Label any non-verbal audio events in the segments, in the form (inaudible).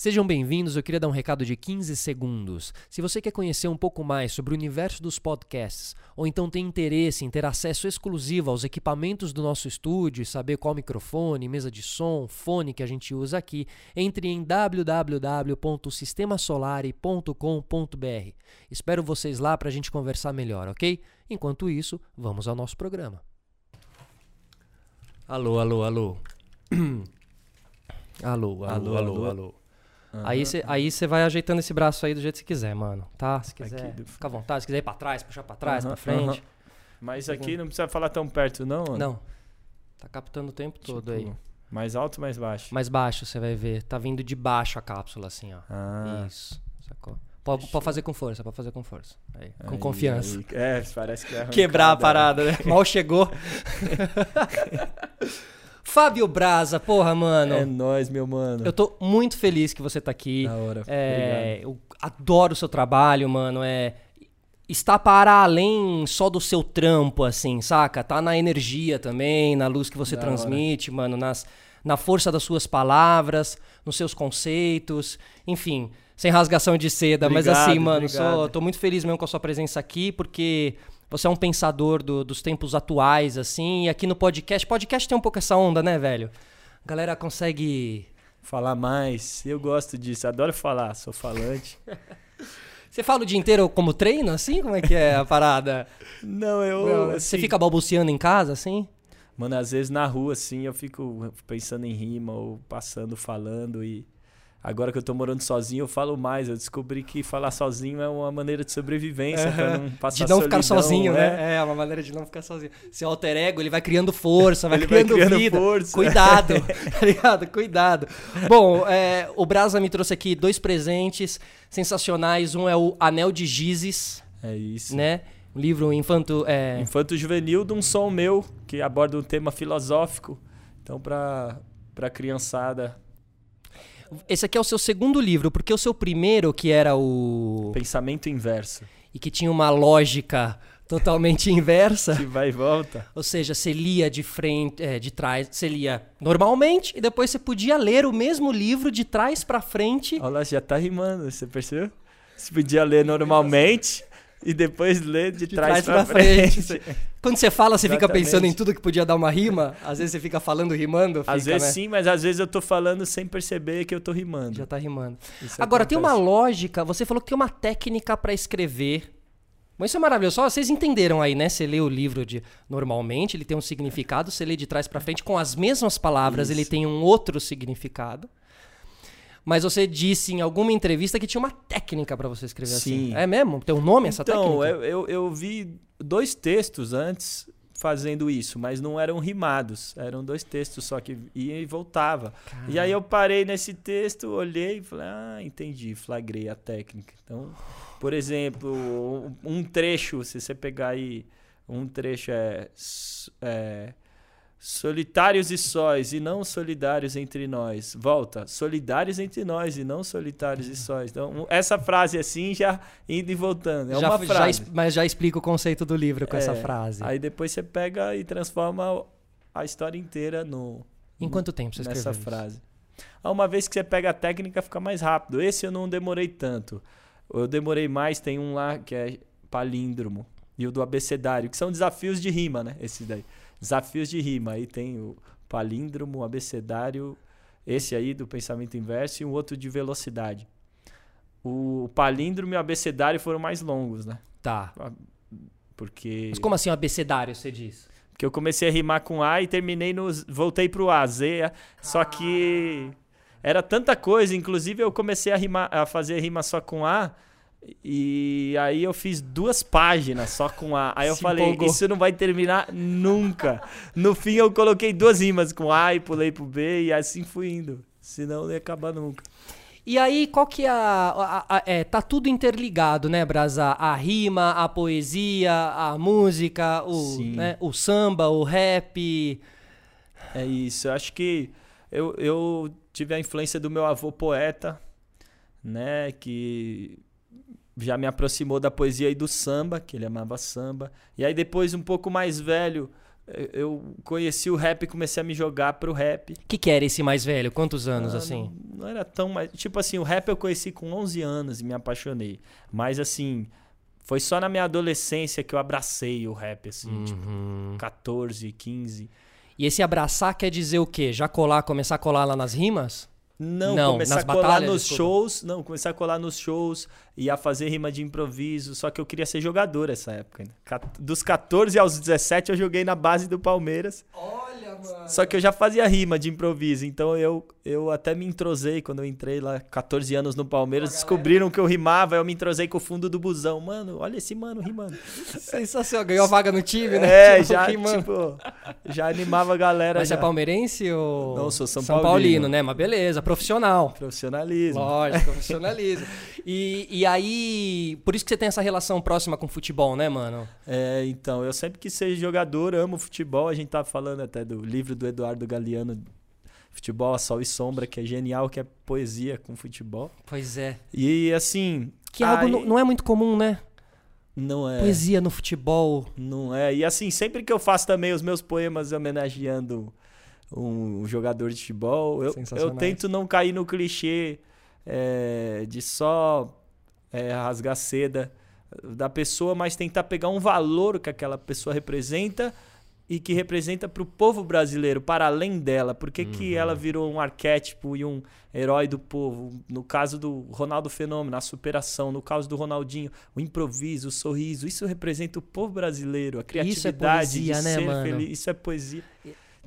Sejam bem-vindos. Eu queria dar um recado de 15 segundos. Se você quer conhecer um pouco mais sobre o universo dos podcasts, ou então tem interesse em ter acesso exclusivo aos equipamentos do nosso estúdio e saber qual microfone, mesa de som, fone que a gente usa aqui, entre em www.sistemasolare.com.br. Espero vocês lá para a gente conversar melhor, ok? Enquanto isso, vamos ao nosso programa. Alô, alô, alô. (clears throat) alô, alô, alô, alô. alô. Uhum. Aí você aí vai ajeitando esse braço aí do jeito que você quiser, mano. Tá? Se quiser, aqui, fica à vontade. Se quiser ir pra trás, puxar pra trás, uhum, pra frente. Uhum. Mas aqui não precisa falar tão perto, não? Mano? Não. Tá captando o tempo todo tipo, aí. Mais alto ou mais baixo? Mais baixo, você vai ver. Tá vindo de baixo a cápsula, assim, ó. Ah. Isso. Sacou? Pode, pode fazer com força, pode fazer com força. Aí, com aí, confiança. Aí. É, parece que é (laughs) Quebrar a parada, né? (laughs) Mal chegou. (laughs) Fábio Braza, porra, mano. É nóis, meu mano. Eu tô muito feliz que você tá aqui. Da hora. É, eu adoro o seu trabalho, mano. É, está para além só do seu trampo, assim, saca? Tá na energia também, na luz que você da transmite, hora. mano, nas, na força das suas palavras, nos seus conceitos, enfim, sem rasgação de seda. Obrigado, mas assim, mano, sou, tô muito feliz mesmo com a sua presença aqui, porque você é um pensador do, dos tempos atuais, assim, e aqui no podcast. Podcast tem um pouco essa onda, né, velho? A galera consegue. Falar mais. Eu gosto disso, adoro falar, sou falante. (laughs) Você fala o dia inteiro como treino, assim? Como é que é a parada? Não, eu. Assim, você fica balbuciando em casa, assim? Mano, às vezes na rua, assim, eu fico pensando em rima ou passando, falando e Agora que eu tô morando sozinho, eu falo mais. Eu descobri que falar sozinho é uma maneira de sobrevivência, é, pra não passar De não solidão, ficar sozinho, né? né? É, uma maneira de não ficar sozinho. Seu alter ego, ele vai criando força, vai, criando, vai criando, vida. Força. Cuidado, (laughs) tá ligado? Cuidado. Bom, é, o Brasa me trouxe aqui dois presentes sensacionais. Um é o Anel de Gizes. É isso. Né? Um livro infanto... É... Infanto juvenil de um som meu, que aborda um tema filosófico. Então, pra, pra criançada esse aqui é o seu segundo livro, porque o seu primeiro, que era o. Pensamento Inverso. E que tinha uma lógica totalmente (laughs) inversa. Que vai e volta. Ou seja, você lia de frente, é, de trás, você lia normalmente e depois você podia ler o mesmo livro de trás para frente. Olha lá, já tá rimando, você percebeu? Você podia ler normalmente e depois ler de, de trás, trás pra, pra frente. frente. Quando você fala, você Exatamente. fica pensando em tudo que podia dar uma rima? Às vezes você fica falando rimando? Fica, às vezes né? sim, mas às vezes eu tô falando sem perceber que eu tô rimando. Já tá rimando. Isso Agora, acontece. tem uma lógica, você falou que tem uma técnica para escrever. Mas isso é maravilhoso. Só vocês entenderam aí, né? Você lê o livro de normalmente, ele tem um significado, você lê de trás para frente com as mesmas palavras, isso. ele tem um outro significado. Mas você disse em alguma entrevista que tinha uma técnica para você escrever assim. Sim. assim. É mesmo? Tem um nome essa então, técnica? Então, eu, eu, eu vi dois textos antes fazendo isso, mas não eram rimados. Eram dois textos só que ia e voltava. Caramba. E aí eu parei nesse texto, olhei e falei, ah, entendi, flagrei a técnica. Então, por exemplo, um trecho, se você pegar aí, um trecho é, é Solitários e sóis, e não solidários entre nós. Volta. Solidários entre nós, e não solitários e sóis. Então, essa frase assim, já indo e voltando. É já, uma frase. Já, mas já explica o conceito do livro com é, essa frase. Aí depois você pega e transforma a história inteira no. Em quanto tempo você escreveu Nessa frase. Ah, uma vez que você pega a técnica, fica mais rápido. Esse eu não demorei tanto. Eu demorei mais, tem um lá que é palíndromo. E o do abecedário, que são desafios de rima, né? Esse daí. Desafios de rima. Aí tem o palíndromo, o abecedário, esse aí do pensamento inverso e um outro de velocidade. O palíndromo e o abecedário foram mais longos, né? Tá. Porque. Mas como assim o abecedário, você diz? Porque eu comecei a rimar com A e terminei no. Voltei pro A, Z. Só que. Era tanta coisa, inclusive eu comecei a, rimar, a fazer rima só com A e aí eu fiz duas páginas só com A. Aí eu Se falei, empolgou. isso não vai terminar nunca. No fim eu coloquei duas rimas com A e pulei pro B e assim fui indo. Senão não ia acabar nunca. E aí, qual que é a, a, a, é, tá tudo interligado, né, Brasa? A rima, a poesia, a música, o, né, o samba, o rap. É isso. Eu acho que eu, eu tive a influência do meu avô poeta, né, que já me aproximou da poesia e do samba, que ele amava samba. E aí depois, um pouco mais velho, eu conheci o rap e comecei a me jogar pro rap. O que, que era esse mais velho? Quantos anos, ah, assim? Não, não, era tão mais. Tipo assim, o rap eu conheci com 11 anos e me apaixonei. Mas assim, foi só na minha adolescência que eu abracei o rap, assim, uhum. tipo, 14, 15. E esse abraçar quer dizer o quê? Já colar, começar a colar lá nas rimas? Não, não começar a colar batalhas, nos shows. Não, começar a colar nos shows e a fazer rima de improviso. Só que eu queria ser jogador essa época. Dos 14 aos 17 eu joguei na base do Palmeiras. Olha, mano. Só que eu já fazia rima de improviso. Então eu, eu até me entrosei quando eu entrei lá, 14 anos no Palmeiras. descobriram que eu rimava, eu me entrosei com o fundo do busão. Mano, olha esse mano rimando. (laughs) Sensacional. Ganhou a vaga no time, né? (laughs) É, tipo, já, tipo, já animava a galera. Mas já. é palmeirense ou. Não, sou São, São Paulino. Paulino, né? Mas beleza profissional. Profissionalismo. Lógico, (laughs) profissionalismo. e, e aí, por isso que você tem essa relação próxima com o futebol, né, mano? É, então, eu sempre quis ser jogador, amo futebol. A gente tava falando até do livro do Eduardo Galeano, Futebol a Sol e Sombra, que é genial, que é poesia com futebol. Pois é. E assim. Que é algo aí... não é muito comum, né? Não é. Poesia no futebol. Não é. E assim, sempre que eu faço também os meus poemas homenageando um, jogador de futebol. Eu, eu tento não cair no clichê é, de só é, rasgar seda da pessoa, mas tentar pegar um valor que aquela pessoa representa e que representa para o povo brasileiro, para além dela. Por que, uhum. que ela virou um arquétipo e um herói do povo? No caso do Ronaldo Fenômeno, a superação. No caso do Ronaldinho, o improviso, o sorriso. Isso representa o povo brasileiro, a criatividade isso é poesia, de né, ser mano? feliz. Isso é poesia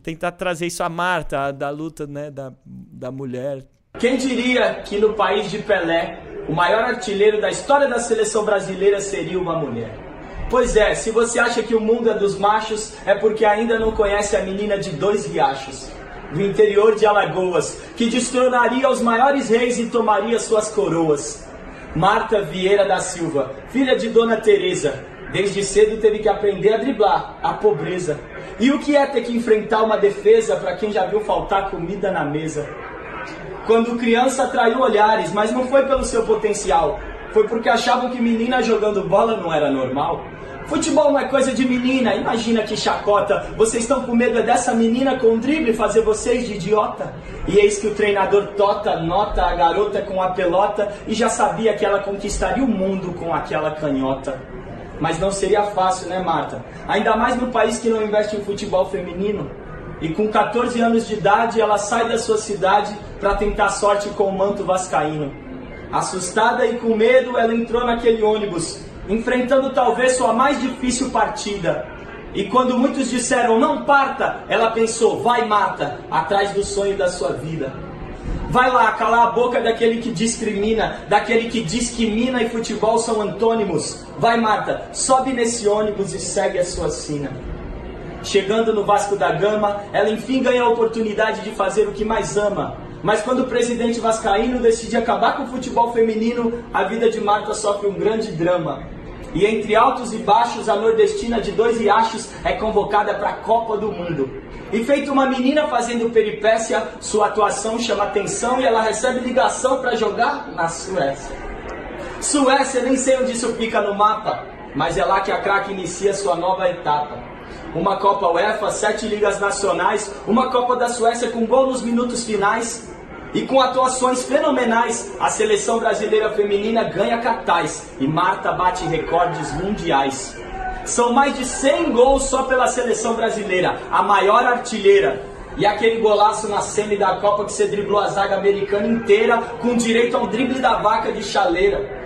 tentar trazer isso à Marta, da luta né, da, da mulher. Quem diria que no país de Pelé, o maior artilheiro da história da seleção brasileira seria uma mulher? Pois é, se você acha que o mundo é dos machos, é porque ainda não conhece a menina de dois riachos, do interior de Alagoas, que destronaria os maiores reis e tomaria suas coroas. Marta Vieira da Silva, filha de Dona Teresa, desde cedo teve que aprender a driblar a pobreza e o que é ter que enfrentar uma defesa para quem já viu faltar comida na mesa? Quando criança atraiu olhares, mas não foi pelo seu potencial, foi porque achavam que menina jogando bola não era normal. Futebol não é coisa de menina, imagina que chacota. Vocês estão com medo dessa menina com um drible fazer vocês de idiota? E eis que o treinador Tota nota a garota com a pelota e já sabia que ela conquistaria o mundo com aquela canhota. Mas não seria fácil, né, Marta? Ainda mais no país que não investe em futebol feminino. E com 14 anos de idade, ela sai da sua cidade para tentar sorte com o manto vascaíno. Assustada e com medo, ela entrou naquele ônibus, enfrentando talvez sua mais difícil partida. E quando muitos disseram não parta, ela pensou, vai mata, atrás do sonho da sua vida. Vai lá, calar a boca daquele que discrimina, daquele que diz que mina e futebol são antônimos. Vai, Marta, sobe nesse ônibus e segue a sua sina. Chegando no Vasco da Gama, ela enfim ganha a oportunidade de fazer o que mais ama. Mas quando o presidente vascaíno decide acabar com o futebol feminino, a vida de Marta sofre um grande drama. E entre altos e baixos, a nordestina de dois riachos é convocada para a Copa do Mundo. E feito uma menina fazendo peripécia, sua atuação chama atenção e ela recebe ligação para jogar na Suécia. Suécia, nem sei onde isso fica no mapa, mas é lá que a craque inicia sua nova etapa. Uma Copa UEFA, sete ligas nacionais, uma Copa da Suécia com gol nos minutos finais, e com atuações fenomenais, a seleção brasileira feminina ganha catais e Marta bate recordes mundiais. São mais de 100 gols só pela seleção brasileira, a maior artilheira. E aquele golaço na semi da Copa que você driblou a zaga americana inteira com direito ao drible da vaca de chaleira.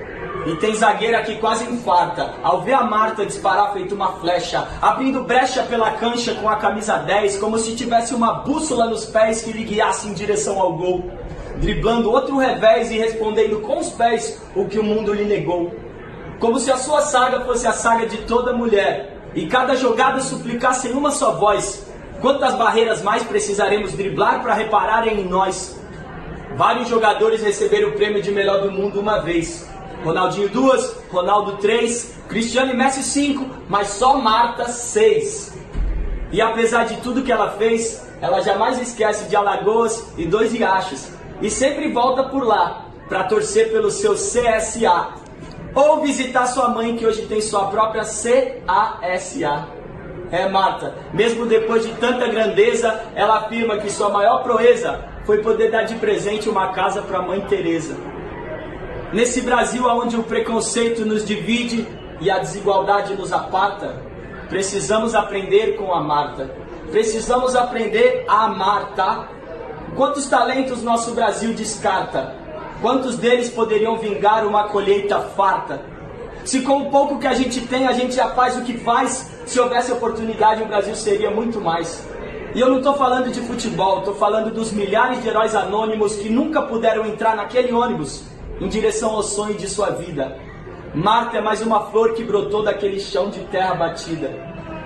E tem zagueira que quase infarta ao ver a Marta disparar feito uma flecha, abrindo brecha pela cancha com a camisa 10, como se tivesse uma bússola nos pés que lhe guiasse em direção ao gol. Driblando outro revés e respondendo com os pés o que o mundo lhe negou. Como se a sua saga fosse a saga de toda mulher, e cada jogada suplicasse em uma só voz: Quantas barreiras mais precisaremos driblar para repararem em nós? Vários jogadores receberam o prêmio de melhor do mundo uma vez. Ronaldinho duas, Ronaldo três, Cristiano e Messi cinco, mas só Marta seis. E apesar de tudo que ela fez, ela jamais esquece de Alagoas e dois riachos e sempre volta por lá para torcer pelo seu CSA ou visitar sua mãe que hoje tem sua própria CASA. É, Marta, mesmo depois de tanta grandeza, ela afirma que sua maior proeza foi poder dar de presente uma casa para a mãe Teresa. Nesse Brasil onde o preconceito nos divide e a desigualdade nos aparta, precisamos aprender com a Marta. Precisamos aprender a amar, tá? Quantos talentos nosso Brasil descarta? Quantos deles poderiam vingar uma colheita farta? Se com o pouco que a gente tem, a gente já faz o que faz, se houvesse oportunidade, o Brasil seria muito mais. E eu não estou falando de futebol, estou falando dos milhares de heróis anônimos que nunca puderam entrar naquele ônibus em direção ao sonho de sua vida. Marta é mais uma flor que brotou daquele chão de terra batida,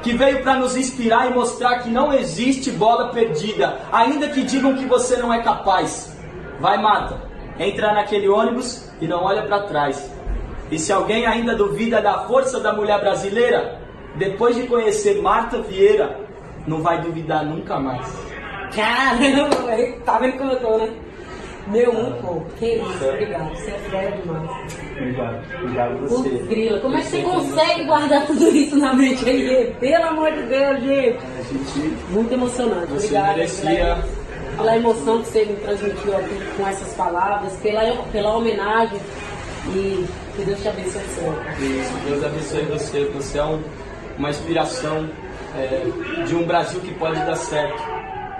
que veio para nos inspirar e mostrar que não existe bola perdida, ainda que digam que você não é capaz. Vai, Marta, entra naquele ônibus e não olha para trás. E se alguém ainda duvida da força da mulher brasileira, depois de conhecer Marta Vieira, não vai duvidar nunca mais. Caramba, tá vendo como eu tô, né? Meu, muito bom. Que isso, obrigado. Você é fera demais. Obrigado, obrigado você. Putz, grila, como é que você consegue guardar tudo isso na mente aí, gente? Pelo amor de Deus, gente. A gente Muito emocionante. Você Obrigado merecia- pela, pela emoção que você me transmitiu aqui com essas palavras, pela, pela homenagem e que Deus te abençoe. Isso, Deus abençoe você. Você é um- uma inspiração é, de um Brasil que pode dar certo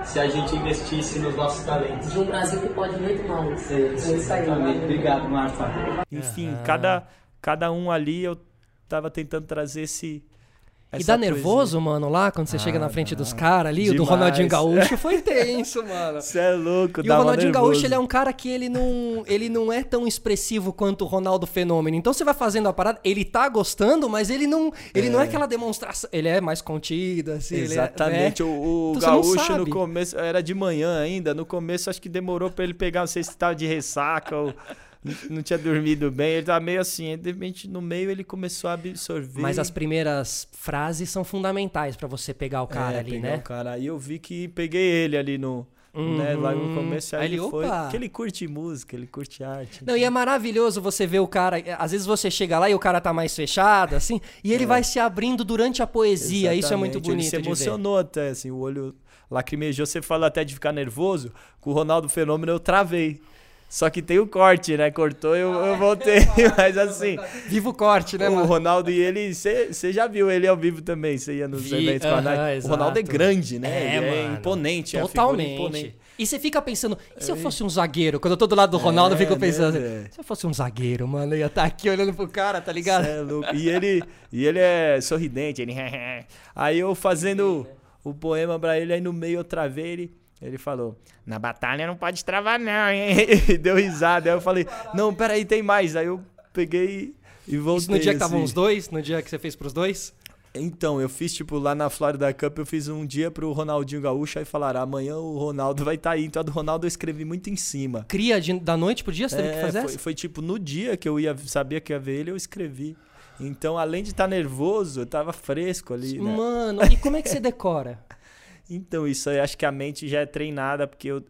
se a gente investisse nos nossos talentos. De um Brasil que pode muito mais. É isso, É isso aí. exatamente. valeu. Obrigado, Marta. Enfim, cada, cada um ali eu tava tentando trazer esse. E dá nervoso, mano, lá quando você Ah, chega na frente dos caras ali? O do Demais. Ronaldinho Gaúcho foi (laughs) tenso, mano. Você é louco, E o Ronaldinho nervoso. Gaúcho, ele é um cara que ele não, ele não é tão expressivo quanto o Ronaldo Fenômeno. Então você vai fazendo a parada, ele tá gostando, mas ele não, ele não é aquela demonstração, ele é mais contido, assim, é- Exatamente, né? o, o Então Gaúcho no começo, era de manhã ainda, no começo acho que demorou pra ele pegar, não sei se tava de ressaca ou não tinha dormido bem, ele tava meio assim, de repente no meio ele começou a absorver. Mas as primeiras frases são fundamentais pra você pegar o cara É, ali, né? o cara. Aí eu vi que peguei ele ali no, né, lá no Uhum. começo, aí, ele ele, foi, opa. que ele curte música, ele curte arte. Não, e é maravilhoso você ver o cara. Às vezes você chega lá e o cara tá mais fechado, assim, e ele vai se abrindo durante a poesia. Isso é muito Exatamente, bonito. Ele se de ver. emocionou até, assim, o olho lacrimejou. Você falou até de ficar nervoso. Com o Ronaldo Fenômeno eu travei. Só que tem o corte, né? Cortou eu, eu voltei. (laughs) (laughs) Mas assim, Viva o corte, né, o mano? Ronaldo e ele, você já viu ele ao vivo também. Você ia nos Vi, eventos com a aham, Nike. O Ronaldo é grande, né? É, ele é mano. imponente. é figura Totalmente. imponente. E você fica pensando, e se eu fosse um zagueiro? Quando eu tô do lado do Ronaldo, eu fico né, pensando, velho? se eu fosse um zagueiro, mano, eu ia estar aqui olhando pro cara, tá ligado? É louco. E ele, e ele é sorridente, ele. (laughs) Aí eu fazendo o poema pra ele, aí no meio eu travei ele. Ele falou: Na batalha não pode travar, não, hein? (laughs) E deu risada. Aí eu falei: Não, peraí, tem mais. Aí eu peguei e voltei. Isso no dia que estavam assim. os dois? No dia que você fez pros dois? Então, eu fiz, tipo, lá na Florida Cup, eu fiz um dia pro Ronaldinho Gaúcho, aí falaram: amanhã o Ronaldo vai estar aí. Então a do Ronaldo eu escrevi muito em cima. Cria de- da noite pro dia, você teve que É, fazer foi, essa? foi tipo no dia que eu ia sabia que ia ver ele, eu escrevi. Então, além de estar nervoso, eu tava fresco ali, né? Mano, e como é que você decora? (laughs) Então, isso aí acho que a mente já é treinada, porque eu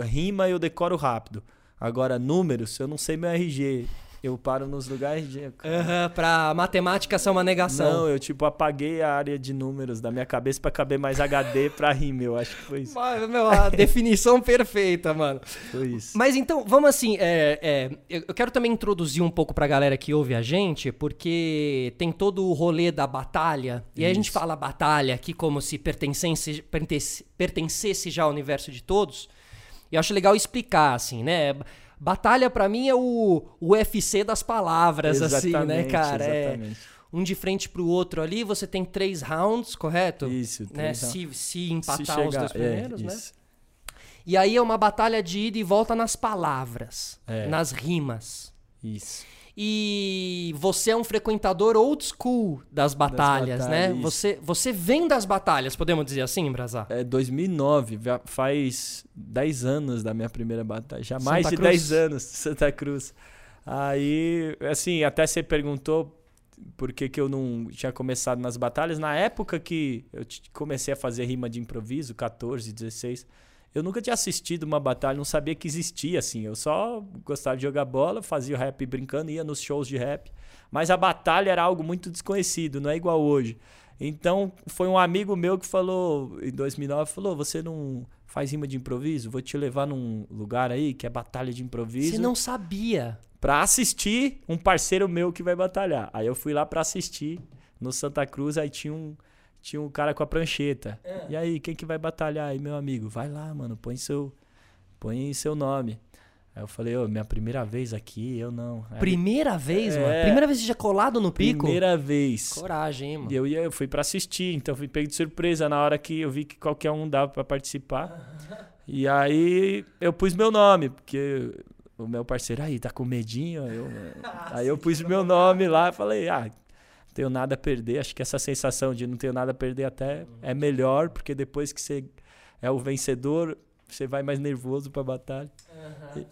rima eu decoro rápido. Agora, números, eu não sei meu RG. Eu paro nos lugares de. Aham, pra matemática ser uma negação. Não, eu tipo apaguei a área de números da minha cabeça pra caber mais HD pra rima. Eu acho que foi isso. Mas, meu, a (laughs) definição perfeita, mano. Foi isso. Mas então, vamos assim, é, é, eu quero também introduzir um pouco pra galera que ouve a gente, porque tem todo o rolê da batalha, e aí a gente fala batalha aqui como se pertencesse, pertence- pertencesse já ao universo de todos, e eu acho legal explicar, assim, né? Batalha pra mim é o o UFC das palavras, assim, né, Exatamente, cara? É Exatamente. um de frente pro outro ali, você tem três rounds, correto? Isso, Né? três Se, se Se empatar os chegar- dois é, primeiros, né? isso. E aí é uma batalha de ida e volta nas palavras, É. nas rimas. Isso. E você é um frequentador old school das batalhas, né? batalhas, isso. Você, você vem das batalhas, podemos dizer assim, Brazar? É 2009, já faz 10 anos da minha primeira batalha. Já mais Santa de Cruz. 10 anos, (laughs) Santa Cruz. Aí, assim, até você perguntou por que, que eu não tinha começado nas batalhas. Na época que eu comecei a fazer rima de improviso, 14, 16, eu nunca tinha assistido uma batalha, não sabia que existia, assim. Eu só gostava de jogar bola, fazia o rap brincando, ia nos shows de rap. Mas a batalha era algo muito desconhecido, não é igual hoje. Então, foi um amigo meu que falou, em 2009, falou, você não faz rima de improviso? Vou te levar num lugar aí que é batalha de improviso. Você não sabia. Pra assistir um parceiro meu que vai batalhar. Aí eu fui lá pra assistir no Santa Cruz, aí tinha um, tinha um cara com a prancheta. É. E aí, quem que vai batalhar aí, meu amigo? Vai lá, mano, põe seu, põe seu nome. Aí eu falei, ô, minha primeira vez aqui, eu não. Aí, Primeira vez, É. mano. Primeira vez que você já colado no pico? primeira vez. Coragem, hein, mano. E eu, ia, eu fui pra assistir, então fui pego de surpresa na hora que eu vi que qualquer um dava pra participar. (laughs) E aí eu pus meu nome, porque o meu parceiro aí tá com medinho. aí Eu, (laughs) aí eu pus meu nome lá e falei, ah, tenho nada a perder. Acho que essa sensação de não tenho nada a perder até é melhor, porque depois que você é o vencedor, você vai mais nervoso pra batalha.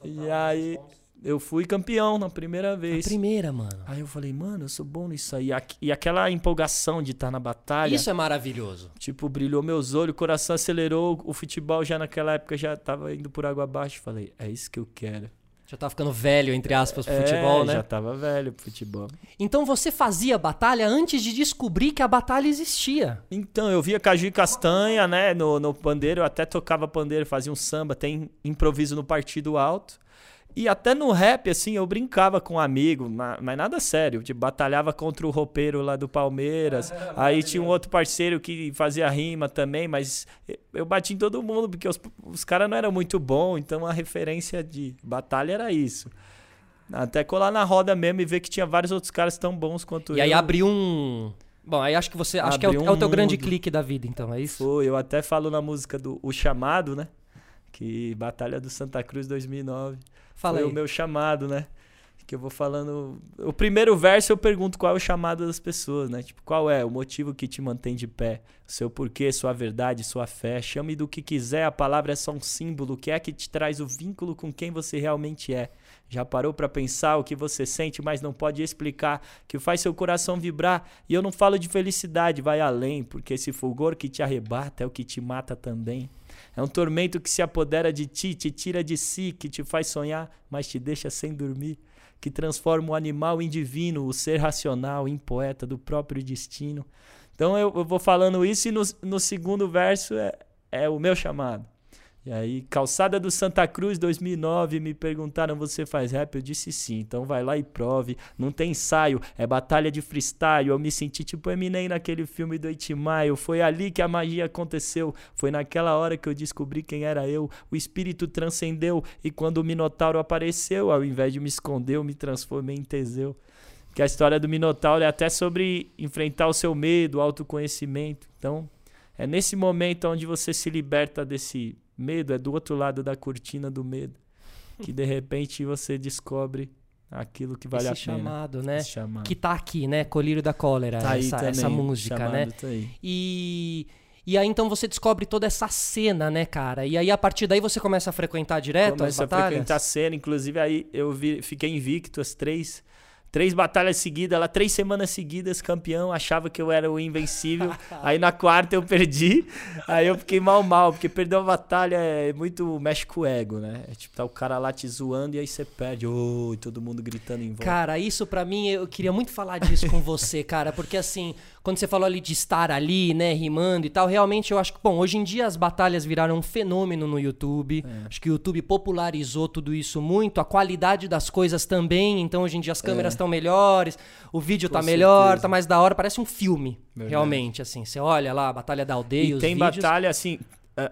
E, e aí eu fui campeão na primeira A vez. primeira, mano. Aí eu falei, mano, eu sou bom nisso aí. E aquela empolgação de estar na batalha, Isso é maravilhoso. tipo, brilhou meus olhos, o coração acelerou, o futebol já naquela época já tava indo por água abaixo. Falei, é isso que eu quero. Já tá ficando velho, entre aspas, pro É, futebol, né? Já tava velho pro futebol. Então você fazia batalha antes de descobrir que a batalha existia. Então, eu via Caju e Castanha, né, no, no pandeiro, eu até tocava pandeiro, fazia um samba, tem improviso no partido alto. E até no rap, assim, eu brincava com um amigo, ma- mas nada sério. Tipo, batalhava contra o roupeiro lá do Palmeiras. Aí tinha um outro parceiro que fazia rima também, mas eu bati em todo mundo, porque os, os caras não eram muito bons, então a referência de batalha era isso. Até colar na roda mesmo e ver que tinha vários outros caras tão bons quanto E eu. aí abriu um. Bom, aí acho que você. Acho que é o, Abriu é o teu grande clique da vida, então, é isso? Foi, eu até falo na música do O Chamado, né? Que Batalha do Santa Cruz 2009. Fala Foi aí. o meu chamado, né? Que eu vou falando. O primeiro verso eu pergunto qual é o chamado das pessoas, né? Tipo, qual é o motivo que te mantém de pé? O seu porquê, sua verdade, sua fé. Chame do que quiser, a palavra é só um símbolo. O que é que te traz o vínculo com quem você realmente é? Já parou pra pensar o que você sente, mas não pode explicar, que faz seu coração vibrar? E eu não falo de felicidade, vai além, porque esse fulgor que te arrebata é o que te mata também. É um tormento que se apodera de ti, te tira de si, que te faz sonhar, mas te deixa sem dormir. Que transforma o animal em divino, o ser racional em poeta do próprio destino. Então eu, eu vou falando isso e no, no segundo verso é, é o meu chamado. E aí, Calçada do Santa Cruz 2009, me perguntaram: você faz rap? Eu disse sim, então vai lá e prove. Não tem ensaio, é batalha de freestyle. Eu me senti tipo Eminem naquele filme do Itimaio. Foi ali que a magia aconteceu. Foi naquela hora que eu descobri quem era eu. O espírito transcendeu e quando o Minotauro apareceu, ao invés de me esconder, eu me transformei em Teseu. Que a história do Minotauro é até sobre enfrentar o seu medo, o autoconhecimento. Então, é nesse momento onde você se liberta desse medo, é do outro lado da cortina do medo, que de repente você descobre aquilo que vale Esse a pena. chamado, né? Esse chamado. Que tá aqui, né? Colírio da Cólera, Tá aí essa, também, essa música, chamado né? tá aí. E, e aí então você descobre toda essa cena, né, cara? E aí a partir daí você começa a frequentar direto as Começa a batalhas? frequentar a cena, inclusive aí eu vi- fiquei invicto as três. Três batalhas seguidas, lá três semanas seguidas, campeão, achava que eu era o invencível. aí na quarta eu perdi, aí eu fiquei mal mal, porque perder uma batalha é muito mexe com o ego, né? É tipo, tá o cara lá te zoando e aí você perde, oh, todo mundo gritando em volta. Cara, isso pra mim, eu queria muito falar disso com você, cara, porque assim, quando você falou ali de estar ali, né, rimando e tal, realmente eu acho que, bom, hoje em dia as batalhas viraram um fenômeno no YouTube. É. Acho que o YouTube popularizou tudo isso muito, a qualidade das coisas também, então hoje em dia as câmeras estão melhores, o vídeo tá É. Com melhor, certeza. tá mais da hora, parece um filme, Verdade. realmente, assim. Você olha lá, a Batalha da Aldeia, E os tem vídeos... batalha, assim,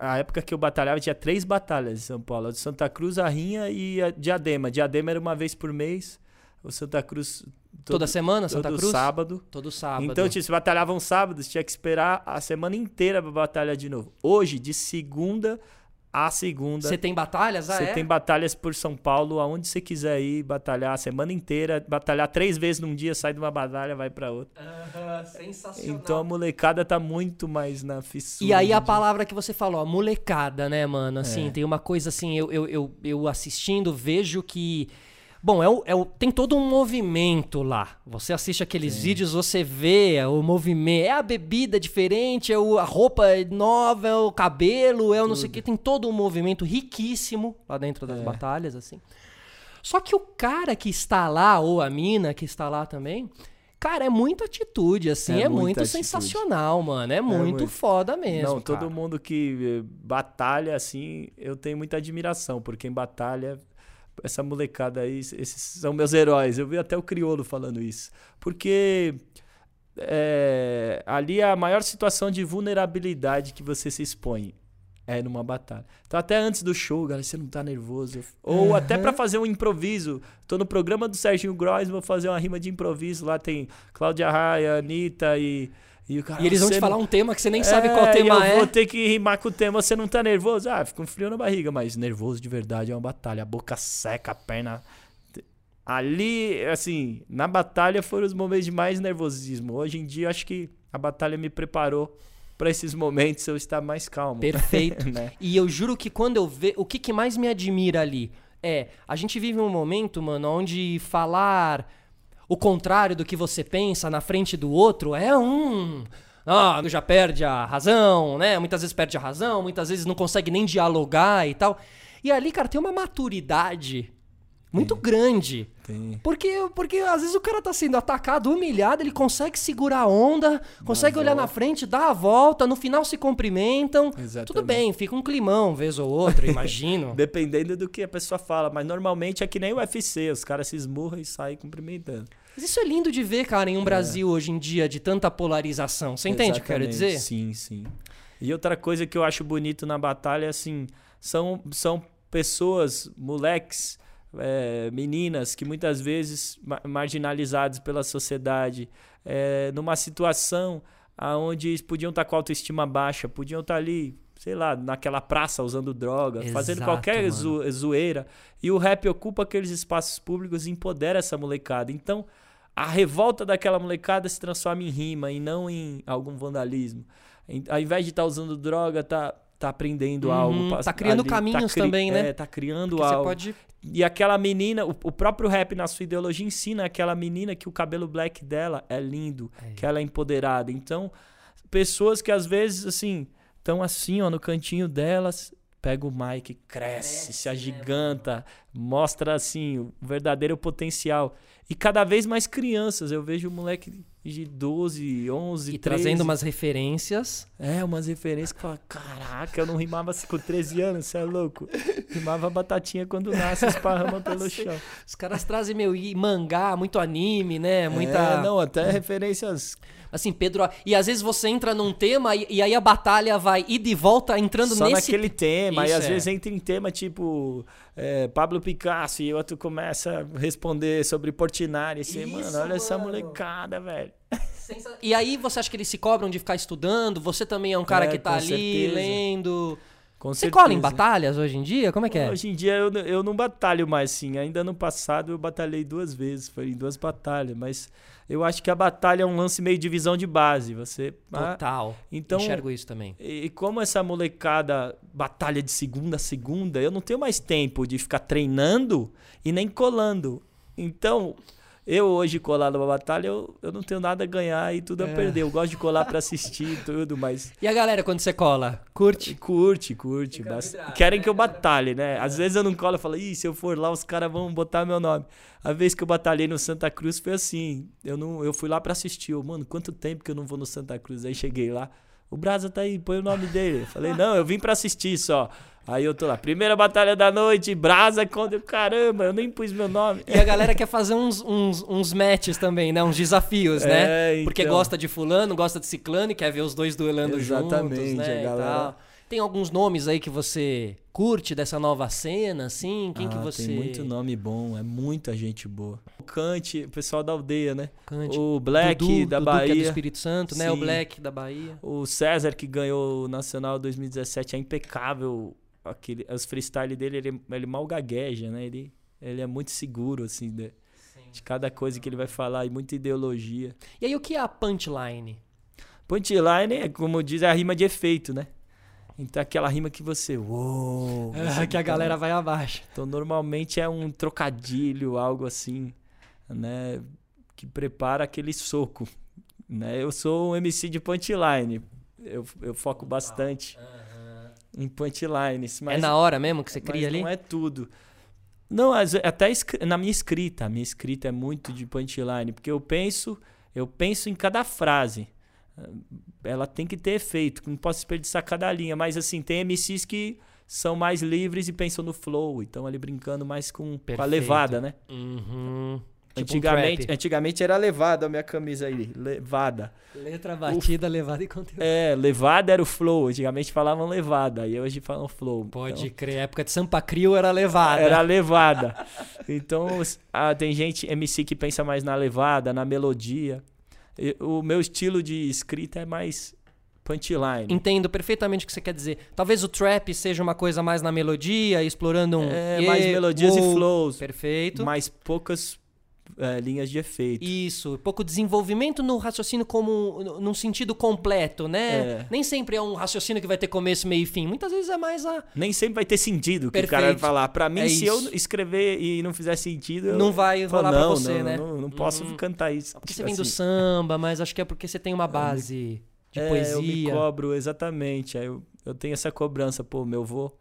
a época que eu batalhava tinha três batalhas em São Paulo. A de Santa Cruz, a Rinha e a Diadema. Diadema era uma vez por mês, o Santa Cruz... todo- Toda semana, Santa todo Cruz? sábado. Todo sábado. Então, tipo, se batalhavam sábados, tinha que esperar a semana inteira pra batalhar de novo. Hoje, de segunda a segunda, Você tem batalhas? Ah, você é? tem batalhas por São Paulo, aonde você quiser ir, batalhar a semana inteira, batalhar três vezes num dia, sai de uma batalha, vai pra outra. Aham, sensacional. Então a molecada tá muito mais na fissura. E aí a palavra que você falou, molecada, né, mano? Assim, É. tem uma coisa assim, eu, eu, eu, eu assistindo, vejo que. Bom, é o, é o- tem todo um movimento lá. Você assiste aqueles vídeos, você vê o movimento. É a bebida diferente, é o- a roupa nova, é o cabelo, é o não sei o que. Tem todo um movimento riquíssimo lá dentro das É. batalhas, assim. Só que o cara que está lá, ou a mina que está lá também, Cara, é muita atitude, assim, É é, muito atitude. sensacional, mano. É muito, muito. foda mesmo. Não, todo cara. mundo que eh, batalha assim, eu tenho muita admiração, porque em batalha, essa molecada aí, esses são meus heróis. Eu vi até o Criolo falando isso. Porque é, ali é a maior situação de vulnerabilidade que você se expõe. É numa batalha. Então, até antes do show, galera, você não tá nervoso. Ou até pra fazer um improviso. Tô no programa do Serginho Gross, vou fazer uma rima de improviso. Lá tem Cláudia Raia, Anitta e. E, cara, E eles vão "Você te falar não- um tema que você nem sabe qual é, tema eu é. vou ter que rimar com o tema. Você não tá nervoso? Ah, fica um frio na barriga, mas nervoso de verdade é uma batalha. A boca seca, a perna. Ali, assim, na batalha foram os momentos de mais nervosismo. Hoje em dia, acho que a batalha me preparou pra esses momentos eu estar mais calmo. Perfeito. (laughs) né? E eu juro que quando eu vejo. O que, que mais me admira ali é. A gente vive um momento, mano, onde falar o contrário do que você pensa na frente do outro é um. Ah, já perde a razão, né? Muitas vezes perde a razão, muitas vezes não consegue nem dialogar e tal. E ali, cara, tem uma maturidade muito grande. Tem. Porque, porque às vezes o cara tá sendo atacado, humilhado, ele consegue segurar a onda, consegue olhar na frente, dar a volta, no final se cumprimentam. Exatamente. Tudo bem, fica um climão, vez ou outro, (laughs) imagino. Dependendo do que a pessoa fala. Mas normalmente é que nem o UFC, os caras se esmurram e saem cumprimentando. Mas isso é lindo de ver, cara, em um Brasil hoje em dia de tanta polarização. Você entende o que eu quero dizer? Sim, sim. E outra coisa que eu acho bonito na batalha, assim, são, são pessoas, moleques, é, meninas que muitas vezes ma- marginalizados pela sociedade, é, numa situação onde eles podiam estar com a autoestima baixa, podiam estar ali, sei lá, naquela praça usando droga, fazendo Exato, qualquer mano. zo- zoeira. E o rap ocupa aqueles espaços públicos e empodera essa molecada. Então, a revolta daquela molecada se transforma em rima e não em algum vandalismo. Ao invés de estar usando droga, tá, tá aprendendo Uhum, algo. tá criando ali, caminhos também, né? É, tá criando Porque você algo. pode. E aquela menina, o, o próprio rap na sua ideologia ensina aquela menina que o cabelo black dela é lindo, que ela é empoderada. Então, pessoas que às vezes, assim, estão assim, ó, no cantinho delas, pega o mic, cresce, se agiganta, mostra, assim, o verdadeiro potencial. E cada vez mais crianças, eu vejo um moleque de 12, 11, E 13. trazendo umas referências. É, umas referências que fala, caraca, eu não rimava assim com 13 anos, você é louco. Rimava batatinha quando nasce, esparrama pelo (laughs) chão. Os caras trazem, meu, mangá, muito anime, né? Muita. É, não, até referências. Assim, Pedro. E às vezes você entra num tema e, e aí a batalha vai ir de volta entrando Só nesse. naquele tema, e Isso, às é. vezes entra em tema tipo é, Pablo Picasso e outro começa a responder sobre Portinari. E você, Isso, mano, olha essa mano. molecada, velho. E aí você acha que eles se cobram de ficar estudando? Você também é um (laughs) cara É, que tá ali certeza. lendo. Com Você certeza. cola em batalhas hoje em dia? Como é que é? Hoje em dia eu, eu não batalho mais, sim. Ainda no passado eu batalhei duas vezes, foi em duas batalhas, mas eu acho que a batalha é um lance meio divisão de base. Você. ah, Total. então- Enxergo isso também. E como essa molecada batalha de segunda a segunda, eu não tenho mais tempo de ficar treinando e nem colando. Então, eu hoje colar numa batalha, eu, eu não tenho nada a ganhar e tudo a perder. Eu gosto de colar pra (laughs) assistir e tudo, mas E a galera, quando você cola? Curte? curte, curte. bas- Querem que eu batalhe, né? Às vezes eu não colo e falo, ih, se eu for lá, os caras vão botar meu nome. A vez que eu batalhei no Santa Cruz foi assim. Eu, não, eu fui lá pra assistir. Eu, mano, quanto tempo que eu não vou no Santa Cruz? Aí cheguei lá. O Brasa tá aí, põe o nome dele. Eu falei, não, eu vim pra assistir só. Aí eu tô lá, primeira batalha da noite, Brasa contra. Caramba, eu nem pus meu nome. E a galera quer fazer uns, uns, uns matches também, né? Uns desafios, né? É, Porque então. gosta de fulano, gosta de ciclano e quer ver os dois duelando juntos, Exatamente, né? a galera-. Tem alguns nomes aí que você curte dessa nova cena, assim? Quem que Ah, você... Tem muito nome bom, é muita gente boa. O Kant, o pessoal da aldeia, né? Kant. O Black Dudu, da Dudu, que é do Bahia. Espírito Santo, né? O Sim. Black da Bahia. O César, que ganhou o Nacional 2017, é impecável. Aquele, os freestyle dele, ele, ele mal gagueja, né? Ele, ele é muito seguro, assim, de, de cada coisa que ele vai falar e muita ideologia. E aí, o que é a punchline? Punchline é, como diz, é a rima de efeito, né? Então aquela rima que você. Uou! você (laughs) que a galera vai abaixo. Então normalmente é um trocadilho, algo assim, né? Que prepara aquele soco. Né? Eu sou um MC de punchline. Eu, eu foco bastante em punchlines. Mas, é na hora mesmo que você mas cria ali? não é tudo. Não, até na minha escrita. A minha escrita é muito de punchline. Porque eu penso, Eu penso em cada frase. Ela tem que ter efeito, não posso desperdiçar cada linha. Mas assim, tem MCs que são mais livres e pensam no flow. Então ali brincando mais com, com a levada, né? Uhum. Tipo antigamente, um antigamente era levada a minha camisa aí. Levada. Letra batida, levada e conteúdo. É, levada era o flow. Antigamente falavam levada. E hoje falam flow. Pode então, crer. A época de Sampa Crio era levada. Era levada. então, ah, tem gente, MC, que pensa mais na levada, na melodia. O meu estilo de escrita é mais punchline. Entendo perfeitamente o que você quer dizer. Talvez o trap seja uma coisa mais na melodia, explorando um. É, mais melodias uou, e flows. Perfeito. Mais poucas é, linhas de efeito. Isso, pouco desenvolvimento no raciocínio como num sentido completo, né? É. Nem sempre é um raciocínio que vai ter começo, meio e fim. Muitas vezes é mais a. Nem sempre vai ter sentido que o cara vai falar. Pra mim, é se isso. eu escrever e não fizer sentido. Não vai rolar não, pra você, não, né? Não, não posso hum. cantar isso. Porque você vem do assim. samba, mas acho que é porque você tem uma base de é, poesia. Eu me cobro, exatamente. Aí eu, eu tenho essa cobrança. Pô, meu avô.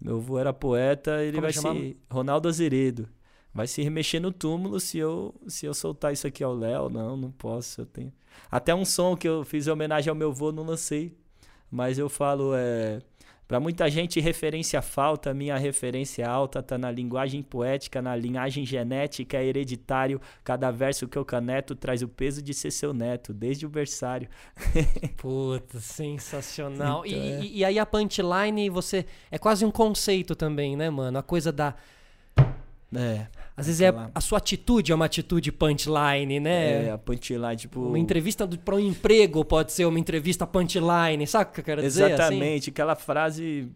Meu avô era poeta, ele Como vai ser Ronaldo Azeredo vai se remexer no túmulo se eu se eu soltar isso aqui ao Léo. Não, não posso. Eu tenho até um som que eu fiz em homenagem ao meu avô, não lancei, mas eu falo é para muita gente referência falta, minha referência alta tá na linguagem poética, na linhagem genética, é hereditário. Cada verso que eu caneto traz o peso de ser seu neto, desde o berçário. (laughs) Puta, sensacional. Então, e, é. e, aí a punchline, você é quase um conceito também, né, mano? A coisa da é. Às vezes é a sua atitude é uma atitude punchline, né? É, a punchline, tipo. Uma entrevista para um emprego pode ser uma entrevista punchline, sabe o que eu quero dizer? Exatamente, assim? aquela frase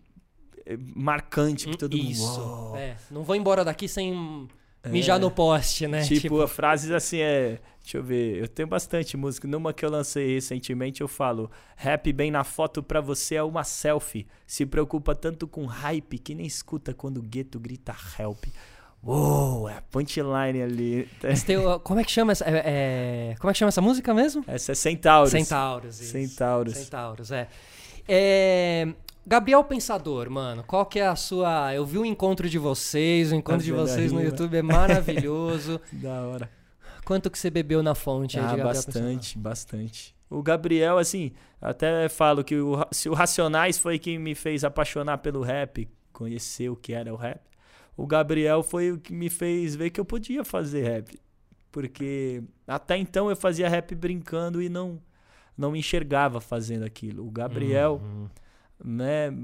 eh, marcante que todo Isso. mundo. Isso. É, não vou embora daqui sem mijar é, no poste, né? Tipo, tipo, frases assim é. Deixa eu ver, eu tenho bastante música. Numa que eu lancei recentemente, eu falo: Rap bem na foto pra você é uma selfie. Se preocupa tanto com hype que nem escuta quando o gueto grita help. Uou, é a punchline ali. Como é que chama essa, é, é, como é que chama essa música mesmo? Essa é Centauros. Centauros, isso. Centauros. Centauros, é. é. Gabriel Pensador, mano, qual que é a sua... Eu vi o encontro de vocês, o encontro de vocês no YouTube é maravilhoso. (laughs) da hora. Quanto que você bebeu na fonte ah, aí de Gabriel bastante, Pensador? bastante. O Gabriel, assim, até falo que o, se o Racionais foi quem me fez apaixonar pelo rap, conhecer o que era o rap, o Gabriel foi o que me fez ver que eu podia fazer rap. Porque até então eu fazia rap brincando e não não me enxergava fazendo aquilo. O Gabriel, uhum. né,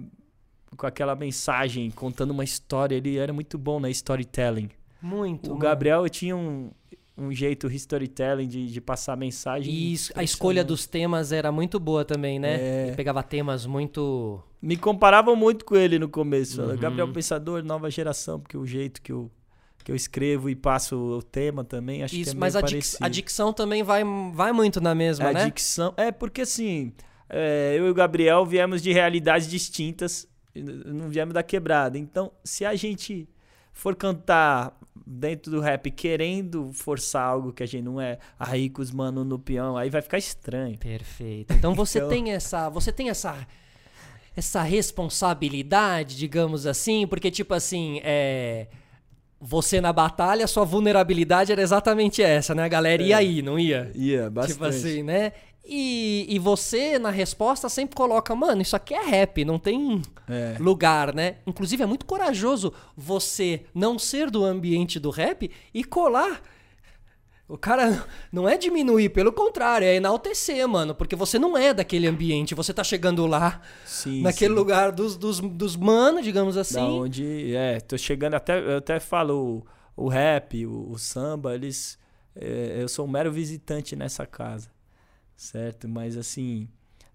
com aquela mensagem, contando uma história, ele era muito bom na storytelling. Muito. O Gabriel tinha um, um jeito storytelling de, de passar mensagem. E a escolha dos temas era muito boa também, né? É... Ele pegava temas muito. Me comparavam muito com ele no começo. Uhum. Gabriel Pensador, nova geração, porque o jeito que eu, que eu escrevo e passo o tema também, acho Isso, que é mas a, dic a dicção também vai, vai muito na mesma, a né? A dicção. É, porque assim, é, eu e o Gabriel viemos de realidades distintas, não viemos da quebrada. Então, se a gente for cantar dentro do rap querendo forçar algo que a gente não é, aí com os mano no peão, aí vai ficar estranho. Perfeito. Então você então... tem essa, você tem essa essa responsabilidade, digamos assim, porque tipo assim, é você na batalha, sua vulnerabilidade era exatamente essa, né? A galera ia é. aí, não ia? Ia, bastante. Tipo assim, né? E, e você, na resposta, sempre coloca, mano, isso aqui é rap, não tem é. lugar, né? Inclusive, é muito corajoso você não ser do ambiente do rap e colar. O cara (laughs) não é diminuir, pelo contrário, é enaltecer, mano. Porque você não é daquele ambiente, você tá chegando lá, sim, naquele sim. lugar dos, dos, dos manos, digamos assim. Da onde, é, tô chegando, até, eu até falo, o, o rap, o, o samba, eles. É, eu sou um mero visitante nessa casa certo? Mas assim,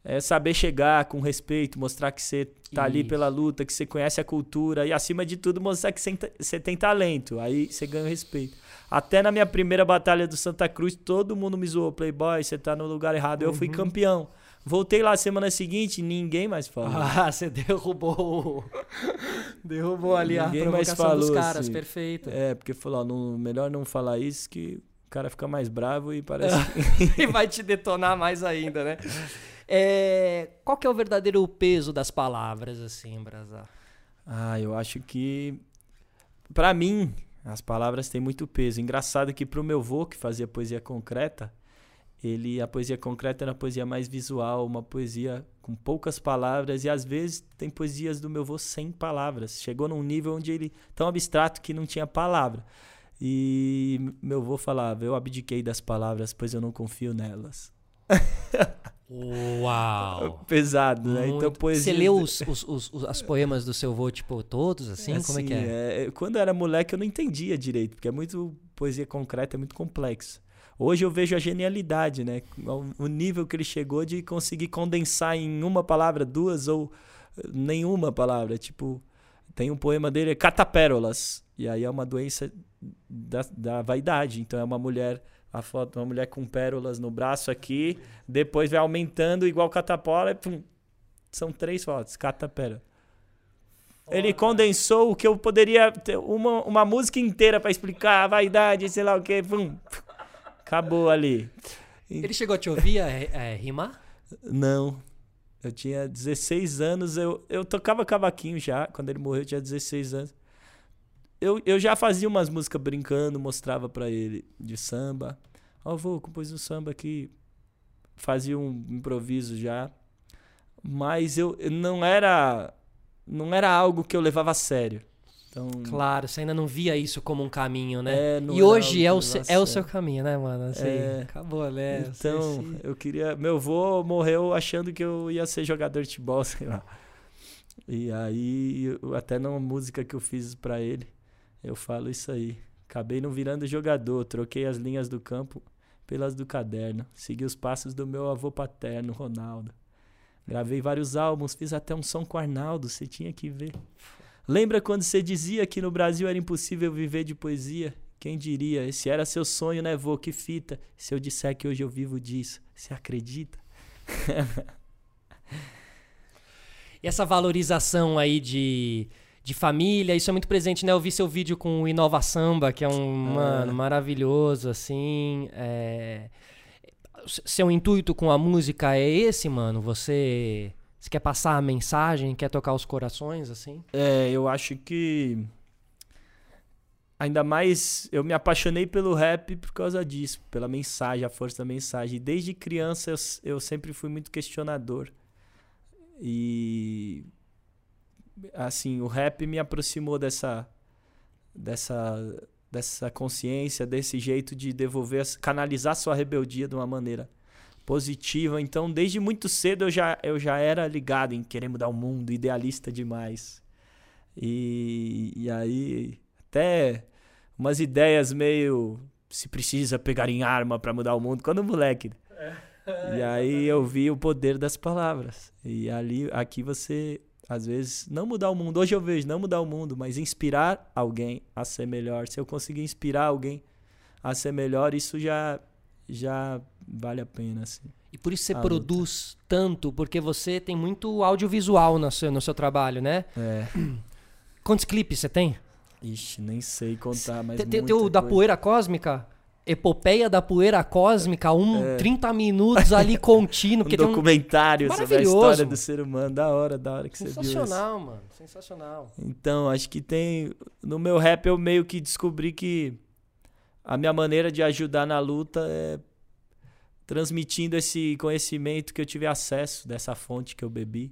é saber chegar com respeito, mostrar que você tá Isso. ali pela luta, que você conhece a cultura e acima de tudo mostrar que você tem talento, aí você ganha o respeito. Até na minha primeira batalha do Santa Cruz, todo mundo me zoou, Playboy, você tá no lugar errado. Uhum. Eu fui uhum. campeão. Voltei lá semana seguinte, ninguém mais falou. (laughs) Ah, você derrubou. (laughs) derrubou ali ninguém a provocação mais falou, dos caras, assim. perfeito. É, porque falou, não, melhor não falar isso que o cara fica mais bravo e parece. (laughs) e vai te detonar mais ainda, né? É, qual que é o verdadeiro peso das palavras, assim, Brasa? Ah, eu acho que. para mim, as palavras têm muito peso. Engraçado que pro meu avô, que fazia poesia concreta, ele a poesia concreta era a poesia mais visual, uma poesia com poucas palavras e às vezes tem poesias do meu avô sem palavras. Chegou num nível onde ele tão abstrato que não tinha palavra. E meu avô falava: "Eu abdiquei das palavras, pois eu não confio nelas". (laughs) Uau! Pesado, né? Muito. Então poesia Você leu os, os, os, os- as poemas do seu avô, tipo, todos assim? Como é que é? é, Quando eu era moleque, eu não entendia direito, porque é muito poesia concreta, é muito complexo. Hoje eu vejo a genialidade, né? O nível que ele chegou de conseguir condensar em uma palavra, duas ou eh, nenhuma palavra. Tipo, tem um poema dele, é Catapérolas. E aí é uma doença da, da vaidade. Então é uma mulher, a foto, uma mulher com pérolas no braço aqui, depois vai aumentando igual catapora, e pum, são três fotos, catapérola. Ele condensou o que eu poderia ter uma, uma música inteira pra explicar a vaidade, sei lá o que, pum, acabou ali. Ele chegou a te ouvir é, é, rimar? Não. Eu tinha 16 anos, eu, eu tocava cavaquinho já. Quando ele morreu, eu tinha 16 anos. Eu, eu já fazia umas músicas brincando, mostrava pra ele de samba. Ó, vô, compus um samba aqui. Fazia um improviso já. Mas eu eu não era não era algo que eu levava a sério. Então, Claro, você ainda não via isso como um caminho, né? É, e hoje é o, que eu se- levava é o seu caminho, né, mano? Assim, É. acabou, né? Então, se- eu queria. Meu avô morreu achando que eu ia ser jogador de futebol, (laughs) sei lá. E aí, até numa música que eu fiz pra ele, eu falo isso aí. Acabei não virando jogador, troquei as linhas do campo pelas do caderno. Segui os passos do meu avô paterno, Ronaldo. Gravei vários álbuns, fiz até um som com o Arnaldo, você tinha que ver. Lembra quando você dizia que no Brasil era impossível viver de poesia? Quem diria? Esse era seu sonho, né, vô? Que fita. Se eu disser que hoje eu vivo disso, você acredita? (laughs) E essa valorização aí de, de família, isso é muito presente, né? Eu vi seu vídeo com o Inova Samba, que é um, Ah. mano, maravilhoso, assim. é- Seu intuito com a música é esse, mano? Você, você quer passar a mensagem, quer tocar os corações, assim? É, eu acho que. Ainda mais eu me apaixonei pelo rap por causa disso, pela mensagem, a força da mensagem. Desde criança eu, eu sempre fui muito questionador. E. Assim, o rap me aproximou dessa. dessa. dessa consciência, desse jeito de devolver, canalizar sua rebeldia de uma maneira positiva. Então, desde muito cedo eu já, eu já era ligado em querer mudar o mundo, idealista demais. E, e aí, até umas ideias meio se precisa pegar em arma pra mudar o mundo, quando moleque. E (laughs) aí eu vi o poder das palavras. E ali, aqui você, às vezes, não mudar o mundo. Hoje eu vejo não mudar o mundo, mas inspirar alguém a ser melhor. Se eu conseguir inspirar alguém a ser melhor, isso já, já vale a pena, assim. E por isso você A produz tanto, porque você tem muito audiovisual no seu, no seu trabalho, né? É. Quantos clipes você tem? Ixi, nem sei contar, mas Tem, tem, o da poeira cósmica? Epopeia da poeira cósmica, um É. 30 minutos ali contínuo. (laughs) um tem um... documentário sobre a história mano. do ser humano. Da hora, da hora que você viu. Sensacional, mano. Sensacional. Então, acho que tem. No meu rap, eu meio que descobri que a minha maneira de ajudar na luta é transmitindo esse conhecimento que eu tive acesso dessa fonte que eu bebi,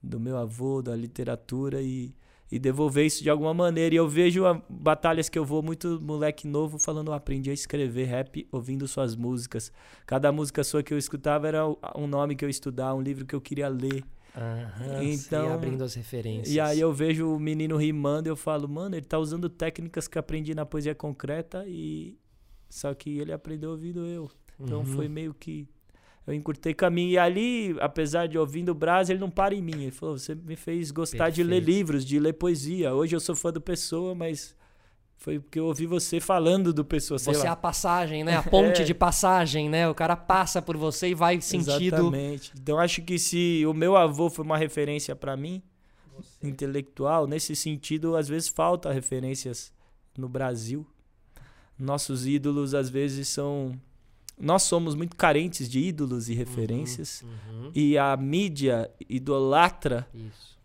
do meu avô, da literatura e, e devolver isso de alguma maneira. E eu vejo a- batalhas que eu vou, muito moleque novo, falando: "Eu aprendi a escrever rap ouvindo suas músicas. Cada música sua que eu escutava era um nome que eu ia estudar, um livro que eu queria ler. Aham, Então- sim, abrindo as referências. E aí eu vejo o menino rimando e eu falo, mano, ele tá usando técnicas que eu aprendi na poesia concreta e. Só que ele aprendeu ouvindo eu. Então Uhum. foi meio que. Eu encurtei caminho. E ali, apesar de ouvindo o Brás, ele não para em mim. Ele falou: você me fez gostar de ler Perfeito. livros, de ler poesia. Hoje eu sou fã do Pessoa, mas foi porque eu ouvi você falando do Pessoa. Sei Você é lá. a passagem, né? A ponte É. de passagem, né? O cara passa por você e vai sentido. Exatamente. Então acho que se o meu avô foi uma referência pra mim, intelectual, nesse sentido, às vezes falta referências no Brasil. Nossos ídolos às vezes são nós somos muito carentes de ídolos e referências Uhum. e a mídia idolatra Isso.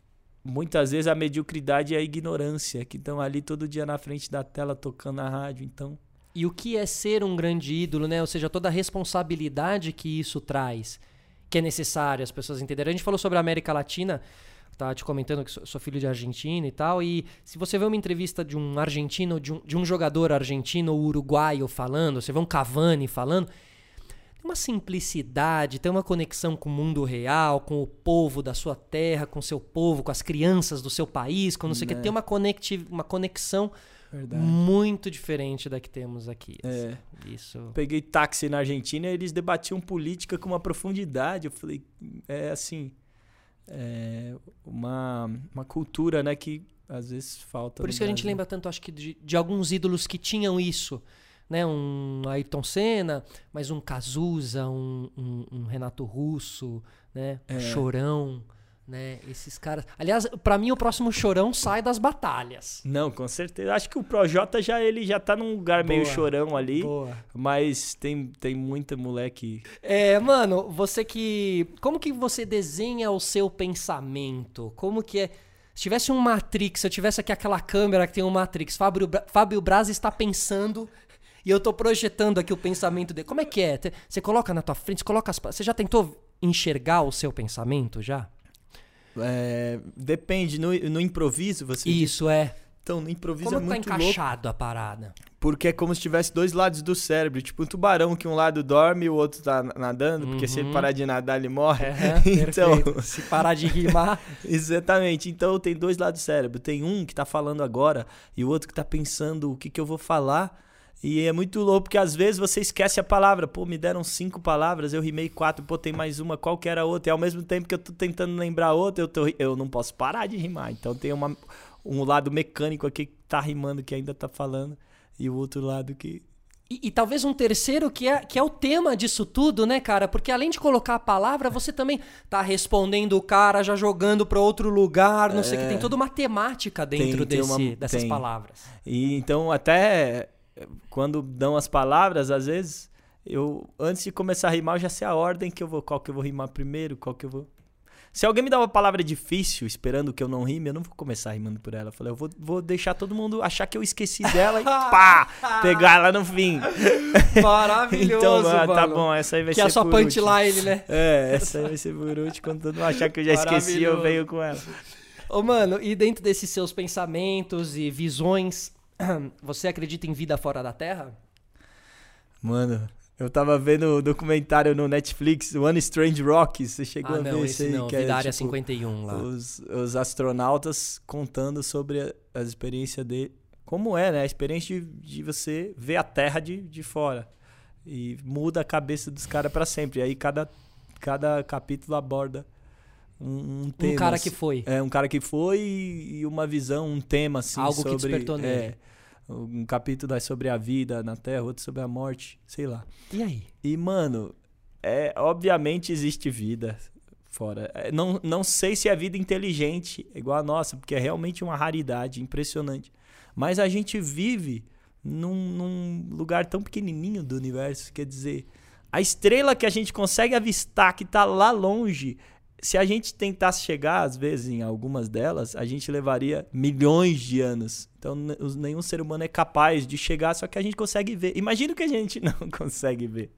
muitas vezes a mediocridade e a ignorância que estão ali todo dia na frente da tela tocando na rádio. Então, E o que é ser um grande ídolo, né? Ou seja, toda a responsabilidade que isso traz, que é necessário as pessoas entenderem. A gente falou sobre a América Latina, tá te comentando que sou, sou filho de argentino e tal, e se você vê uma entrevista de um argentino, de um, de um jogador argentino ou uruguaio falando, você vê um Cavani falando, tem uma simplicidade, tem uma conexão com o mundo real, com o povo da sua terra, com o seu povo, com as crianças do seu país, com não sei o que. Né. Tem uma, conecti uma conexão Verdade. muito diferente da que temos aqui. É. Isso. Peguei táxi na Argentina e eles debatiam política com uma profundidade. Eu falei, é assim, é uma, uma cultura, né, que às vezes falta. Por isso que a gente lembra tanto, acho que, de, de alguns ídolos que tinham isso. Né? Um Ayrton Senna, mas um Cazuza, um, um- um Renato Russo, né? Um É. Chorão, né? Esses caras. Aliás, pra mim o próximo Chorão sai das batalhas. Não, com certeza. Acho que o Projota já ele já tá num lugar meio Boa. chorão ali, Boa. mas tem tem muita moleque. É, mano, você que. Como que você desenha o seu pensamento? Como que é. Se tivesse um Matrix, se eu tivesse aqui aquela câmera que tem um Matrix, Fábio, Bra- Fábio Braz está pensando (laughs) e eu tô projetando aqui o pensamento dele. Como é que é? Você coloca na tua frente, você coloca as. Você já tentou enxergar o seu pensamento já? É, depende no, no improviso você. diz? Isso é. Então no improviso Como é tá muito louco. encaixado a parada? Porque é como se tivesse dois lados do cérebro. Tipo um tubarão que um lado dorme e o outro tá nadando. Porque se ele Uhum. parar de nadar, ele morre. Aham, (laughs) então, perfeito. Se parar de rimar. (laughs) exatamente. Então tem dois lados do cérebro. Tem um que tá falando agora e o outro que tá pensando o que, que eu vou falar. E é muito louco, porque às vezes você esquece a palavra. Pô, me deram cinco palavras, eu rimei quatro, pô, tem mais uma, qual que era a outra? E ao mesmo tempo que eu tô tentando lembrar outra, eu, tô, eu não posso parar de rimar. Então tem uma, um lado mecânico aqui que tá rimando, que ainda tá falando, e o outro lado que. E, e talvez um terceiro que é, que é o tema disso tudo, né, cara? Porque além de colocar a palavra, você também tá respondendo o cara, já jogando pra outro lugar, não sei o que. Tem toda uma temática dentro É. Tem- tem desse, uma- dessas tem. palavras. E então, até quando dão as palavras, às vezes, eu antes de começar a rimar, eu já sei a ordem que eu vou, qual que eu vou rimar primeiro, qual que eu vou. Se alguém me dá uma palavra difícil, esperando que eu não rime, eu não vou começar rimando por ela. Eu falei, eu vou, vou deixar todo mundo achar que eu esqueci dela e (laughs) pá, pegar ela no fim. (laughs) Maravilhoso, então, ah, tá mano. bom, essa aí vai Que ser é a sua último. punchline, né? É, essa aí vai ser por último. Quando todo mundo achar que eu já esqueci, eu venho com ela. Ô, mano, e dentro desses seus pensamentos e visões, (clears throat) você acredita em vida fora da Terra? Mano, eu tava vendo o documentário no Netflix, One Strange Rock. Você chegou ah, a não, ver esse aí? não. que é, Área tipo, 51 lá. Os, os astronautas contando sobre a, as experiências dele. Como é, né? A experiência de, de você ver a Terra de, de fora. E muda a cabeça dos caras pra sempre. E aí cada, cada capítulo aborda um, um tema. Um cara que assim. foi. É, um cara que foi e, uma visão, um tema assim Algo que sobre... despertou nele. é, um capítulo sobre a vida na Terra, outro sobre a morte, sei lá. E aí? E, mano, é, obviamente existe vida fora. É, Não, não sei se é vida inteligente, igual a nossa, porque é realmente uma raridade impressionante. Mas a gente vive num, num lugar tão pequenininho do universo. Quer dizer, a estrela que a gente consegue avistar, que tá lá longe, se a gente tentasse chegar, às vezes, em algumas delas, a gente levaria milhões de anos. Então, nenhum ser humano é capaz de chegar, só que a gente consegue ver. Imagina o que a gente (laughs) não consegue ver.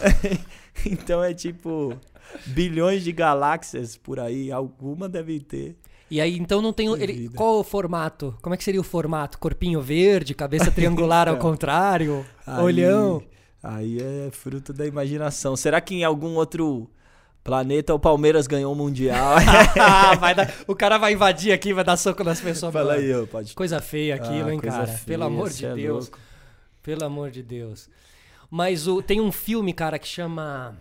(laughs) então, é tipo bilhões de galáxias por aí, alguma deve ter. E aí, então não tem. Ele, qual o formato? Como é que seria o formato? Corpinho verde, cabeça (laughs) triangular ao Então. contrário, Aí- olhão. Aí é fruto da imaginação. Será que em algum outro planeta o Palmeiras ganhou o Mundial? (laughs) (laughs) Vai dar- o cara vai invadir aqui, vai dar soco nas pessoas. Fala aí, ó, pode. Coisa feia aquilo, Ah, hein, cara? feia, Pelo amor de é Deus. louco. Pelo amor de Deus. Mas o, tem um filme, cara, que chama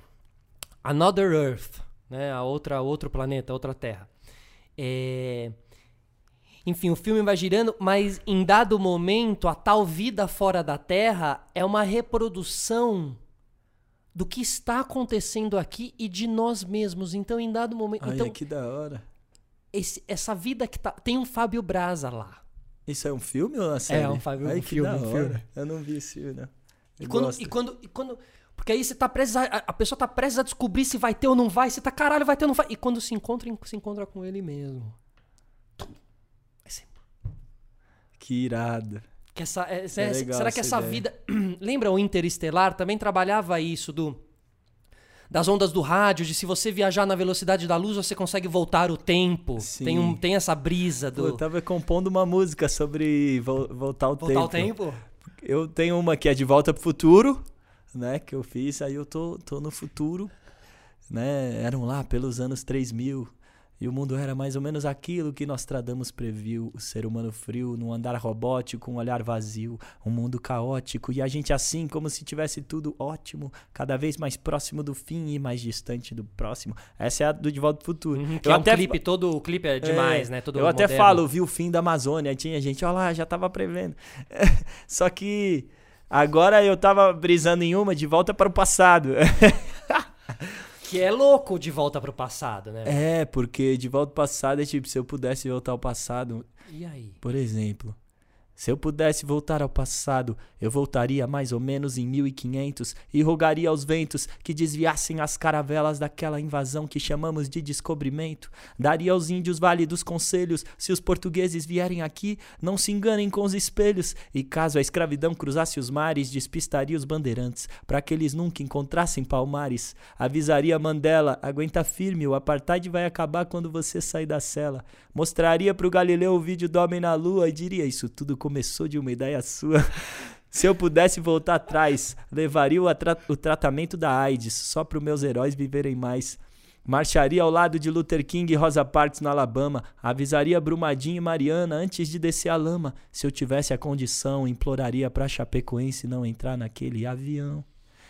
Another Earth, né? A outra, outro planeta, outra Terra. É... Enfim, o filme vai girando, mas em dado momento, a tal vida fora da Terra é uma reprodução do que está acontecendo aqui e de nós mesmos. Então, em dado momento. Ai, então, que da hora. esse- essa vida que tá. Tem um Fábio Braza lá. Isso é um filme ou uma série? um Fábio- Ai, um que filme, da um hora. filme. Eu não vi esse filme, não. E quando, e quando, e quando. Porque aí você tá prestes a, a pessoa tá prestes a descobrir se vai ter ou não vai. Você tá, caralho, vai ter ou não vai. E quando se encontra, se encontra com ele mesmo. Ser- Que irado. Que essa, é, É legal será que essa essa vida. (clears throat) Lembra o Interestelar? Também trabalhava isso do. Das ondas do rádio, de se você viajar na velocidade da luz, você consegue voltar o tempo. Sim. Tem, um, tem essa brisa Pô, do. eu tava compondo uma música sobre vol- voltar o voltar tempo. o tempo? Eu tenho uma que é de Volta pro Futuro, né? Que eu fiz, aí eu tô, tô no futuro, né? Eram lá pelos anos 3000. E o mundo era mais ou menos aquilo que Nostradamus previu: o ser humano frio, num andar robótico, um olhar vazio, um mundo caótico, e a gente assim, como se tivesse tudo ótimo, cada vez mais próximo do fim e mais distante do próximo. Essa é a do De Volta Futuro. Uhum, Eu é um até clipe, todo o clipe é demais, é, né? Todo eu até moderno. falo, vi o fim da Amazônia, tinha gente, olha lá, já tava prevendo. (laughs) Só que agora eu tava brisando em uma de volta para o passado. (laughs) Que é louco de volta pro passado, né? é, porque de volta ao passado é tipo, se eu pudesse voltar ao passado, E aí? por exemplo, se eu pudesse voltar ao passado, eu voltaria mais ou menos em 1500 e rogaria aos ventos que desviassem as caravelas daquela invasão que chamamos de descobrimento. Daria aos índios válidos conselhos: se os portugueses vierem aqui, não se enganem com os espelhos. E caso a escravidão cruzasse os mares, despistaria os bandeirantes, para que eles nunca encontrassem palmares. Avisaria Mandela: aguenta firme, o apartheid vai acabar quando você sair da cela. Mostraria pro Galileu o vídeo do Homem na Lua e diria: Isso tudo começou de uma ideia sua. (laughs) Se eu pudesse voltar atrás, levaria o, atra- o tratamento da AIDS só para os meus heróis viverem mais. Marcharia ao lado de Luther King e Rosa Parks no Alabama. Avisaria Brumadinho e Mariana antes de descer a lama. Se eu tivesse a condição, imploraria pra Chapecoense não entrar naquele avião.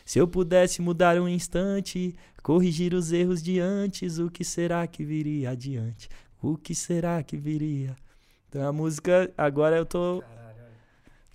Se eu pudesse mudar um instante, corrigir os erros de antes, o que será que viria adiante? O que será que viria? Então a música, agora eu tô,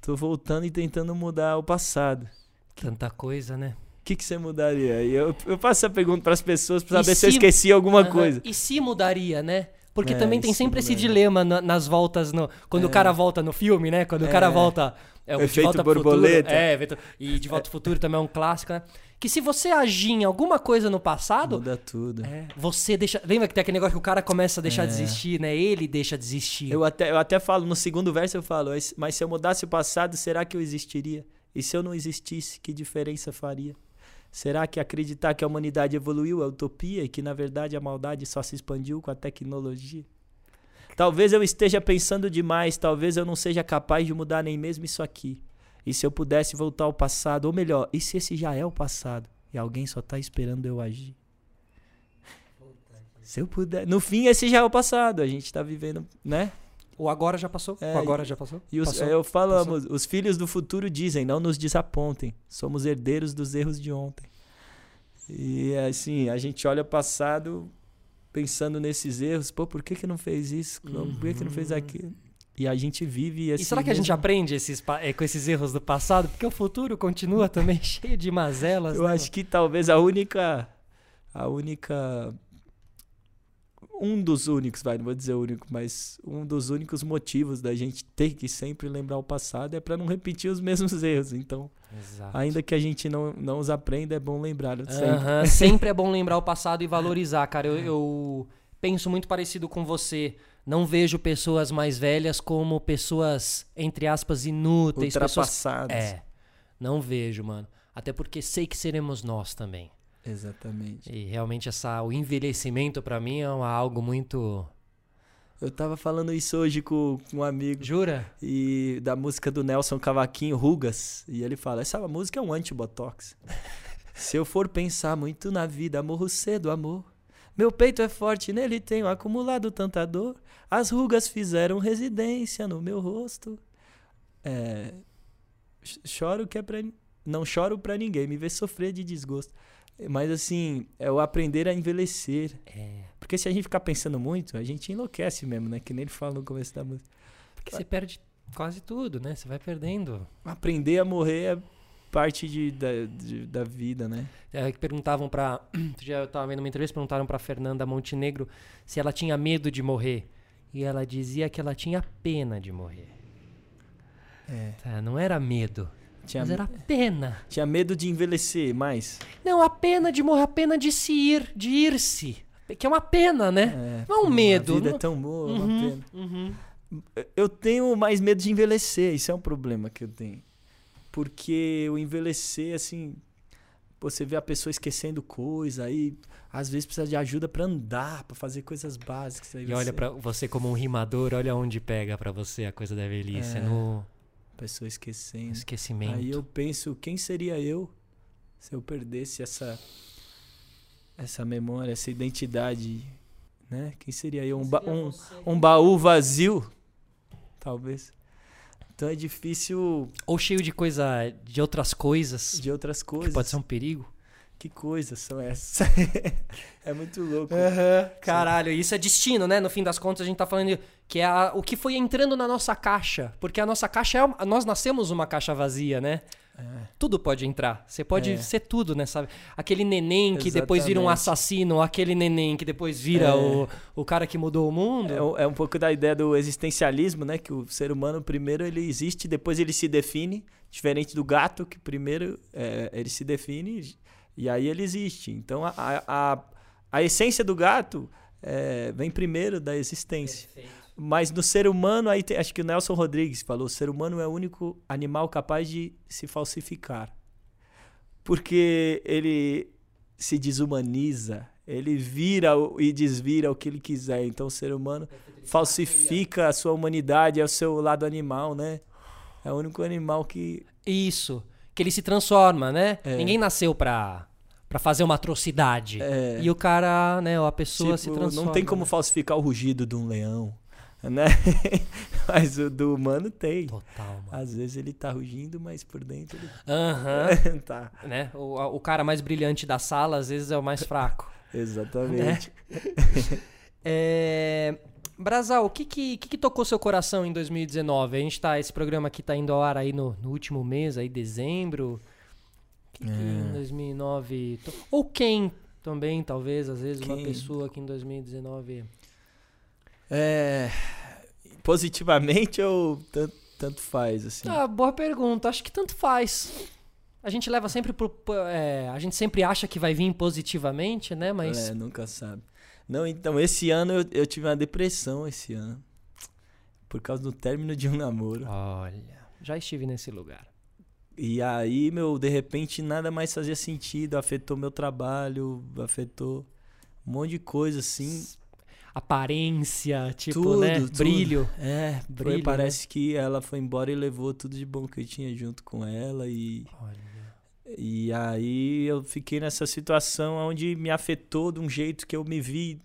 tô voltando e tentando mudar o passado. Tanta coisa, né? O que, que você mudaria? E eu, eu faço essa pergunta pras pessoas pra E saber se eu se- esqueci alguma coisa. E se mudaria, né? Porque É, também tem se sempre esse mudaria? dilema na- nas voltas, no, quando o cara volta no filme, né? Quando o cara É. volta. É, o De Efeito Volta pro Futuro, borboleta. é, e De Volta pro Futuro também é um clássico, né? Que se você agir em alguma coisa no passado, Muda tudo. é, você deixa. Lembra que tem aquele negócio que o cara começa a deixar de existir, né? Ele deixa de existir. É. Eu até, eu até falo, no segundo verso eu falo, "Mas- mas se eu mudasse o passado, será que eu existiria? E se eu não existisse, que diferença faria? Será que acreditar que a humanidade evoluiu é utopia e que na verdade a maldade só se expandiu com a tecnologia? Talvez eu esteja pensando demais, talvez eu não seja capaz de mudar nem mesmo isso aqui. E se eu pudesse voltar ao passado, ou melhor, e se esse já é o passado e alguém só tá esperando eu agir? Se eu puder. No fim, esse já é o passado. A gente tá vivendo, né? O agora já passou? É, o agora já passou? E os, Passou? é, eu falamos, os filhos do futuro dizem, não nos desapontem, somos herdeiros dos erros de ontem. E assim, a gente olha o passado pensando nesses erros, pô, por que que não fez isso? Por que que não fez aquilo? E a gente vive esse. E será que a gente mesmo- aprende esses, é, com esses erros do passado? Porque o futuro continua também (laughs) cheio de mazelas. Eu né? acho que talvez a única a única um dos únicos, vai, não vou dizer único, mas um dos únicos motivos da gente ter que sempre lembrar o passado é para não repetir os mesmos (laughs) erros. Então, Exato. Ainda que a gente não, não os aprenda, é bom lembrar sempre. Aham, (laughs) sempre é bom lembrar o passado e valorizar, cara. Eu, eu penso muito parecido com você. Não vejo pessoas mais velhas como pessoas, entre aspas, inúteis. Pessoas... Ultrapassados. É. Não vejo, mano. Até porque sei que seremos nós também. Exatamente. E realmente essa, o envelhecimento pra mim é algo muito. Eu tava falando isso hoje com, com um amigo Jura? e da música do Nelson Cavaquinho, Rugas. E ele fala: essa música é um anti-botox. (laughs) Se eu for pensar muito na vida, morro cedo, amor. Meu peito é forte, nele tenho acumulado tanta dor. As rugas fizeram residência no meu rosto. É, ch- choro que é pra. Não choro pra ninguém, me ver sofrer de desgosto. Mas assim, é o aprender a envelhecer. É. Porque se a gente ficar pensando muito, a gente enlouquece mesmo, né? Que nem ele fala no começo da música. Porque você perde quase tudo, né? Você vai perdendo. Aprender a morrer é parte de, da, de- da vida, né? É, que perguntavam pra. (clears throat) outro dia eu tava vendo uma entrevista, perguntaram pra Fernanda Montenegro se ela tinha medo de morrer. E ela dizia que ela tinha pena de morrer. É. Tá, não era medo, Tinha, mas era pena. tinha medo de envelhecer mais. Não, a pena de morrer, a pena de se ir, de ir-se. Que é uma pena, né? É, Não é um medo, A vida não- é tão boa, é uma Uhum, pena. uhum. Eu tenho mais medo de envelhecer, isso é um problema que eu tenho. Porque o envelhecer, assim, você vê a pessoa esquecendo coisa, aí às vezes precisa de ajuda para andar, para fazer coisas básicas. e olha para você como um rimador, olha onde pega para você a coisa da velhice, é, no pessoa esquecendo. Esquecimento. Aí eu penso, quem seria eu se eu perdesse essa essa memória, essa identidade, né? Quem seria eu? Um, ba um, um baú vazio, talvez. Então é difícil. Ou cheio de coisa. de outras coisas. De outras coisas. pode ser um perigo. Que coisas são essas? (laughs) é muito louco. Uhum. Caralho, isso é destino, né? No fim das contas, a gente tá falando que é a, o que foi entrando na nossa caixa. Porque a nossa caixa é. Nós nascemos uma caixa vazia, né? É. Tudo pode entrar. Você pode é. ser tudo, né? Sabe? Aquele neném que Exatamente. depois vira um assassino, aquele neném que depois vira é. o, o cara que mudou o mundo. É, é, um pouco da ideia do existencialismo, né? Que o ser humano primeiro ele existe, depois ele se define, diferente do gato que primeiro é, ele se define e aí ele existe. Então a, a, a essência do gato vem primeiro da existência. Perfeito. Mas no ser humano, aí tem, acho que o Nelson Rodrigues falou: o ser humano é o único animal capaz de se falsificar. Porque ele se desumaniza, ele vira e desvira o que ele quiser. Então o ser humano falsifica a sua humanidade, é o seu lado animal, né? É o único animal que. Isso. Que ele se transforma, né? É. Ninguém nasceu pra para fazer uma atrocidade. É. E o cara, né, a pessoa tipo, se transforma. Não tem como né? falsificar o rugido de um leão né? (laughs) mas o do humano tem. Total, mano. Às vezes ele tá rugindo, mas por dentro ele. Uhum. (laughs) tá. Né? O, o cara mais brilhante da sala, às vezes, é o mais fraco. (laughs) Exatamente. Né? é... Brasal, o que que, que que, tocou seu coração em 2019? A gente tá, esse programa aqui tá indo ao ar aí no, no último mês, aí dezembro. Que, que em 2009... To... Ou quem também, talvez, às vezes, quem? uma pessoa que em 2019 é, positivamente ou tanto, tanto faz, assim? Ah, boa pergunta. Acho que tanto faz. A gente leva sempre pro. É, a gente sempre acha que vai vir positivamente, né? Mas. É, nunca sabe. Não, então, esse ano eu, eu tive uma depressão esse ano. Por causa do término de um namoro. Olha, já estive nesse lugar. E aí, meu, de repente nada mais fazia sentido, afetou meu trabalho, afetou um monte de coisa assim aparência, tipo, tudo, né? Tudo. Brilho. É, brilho. Foi, né? parece né? que ela foi embora e levou tudo de bom que eu tinha junto com ela e Olha. E aí eu fiquei nessa situação onde me afetou de um jeito que eu me vi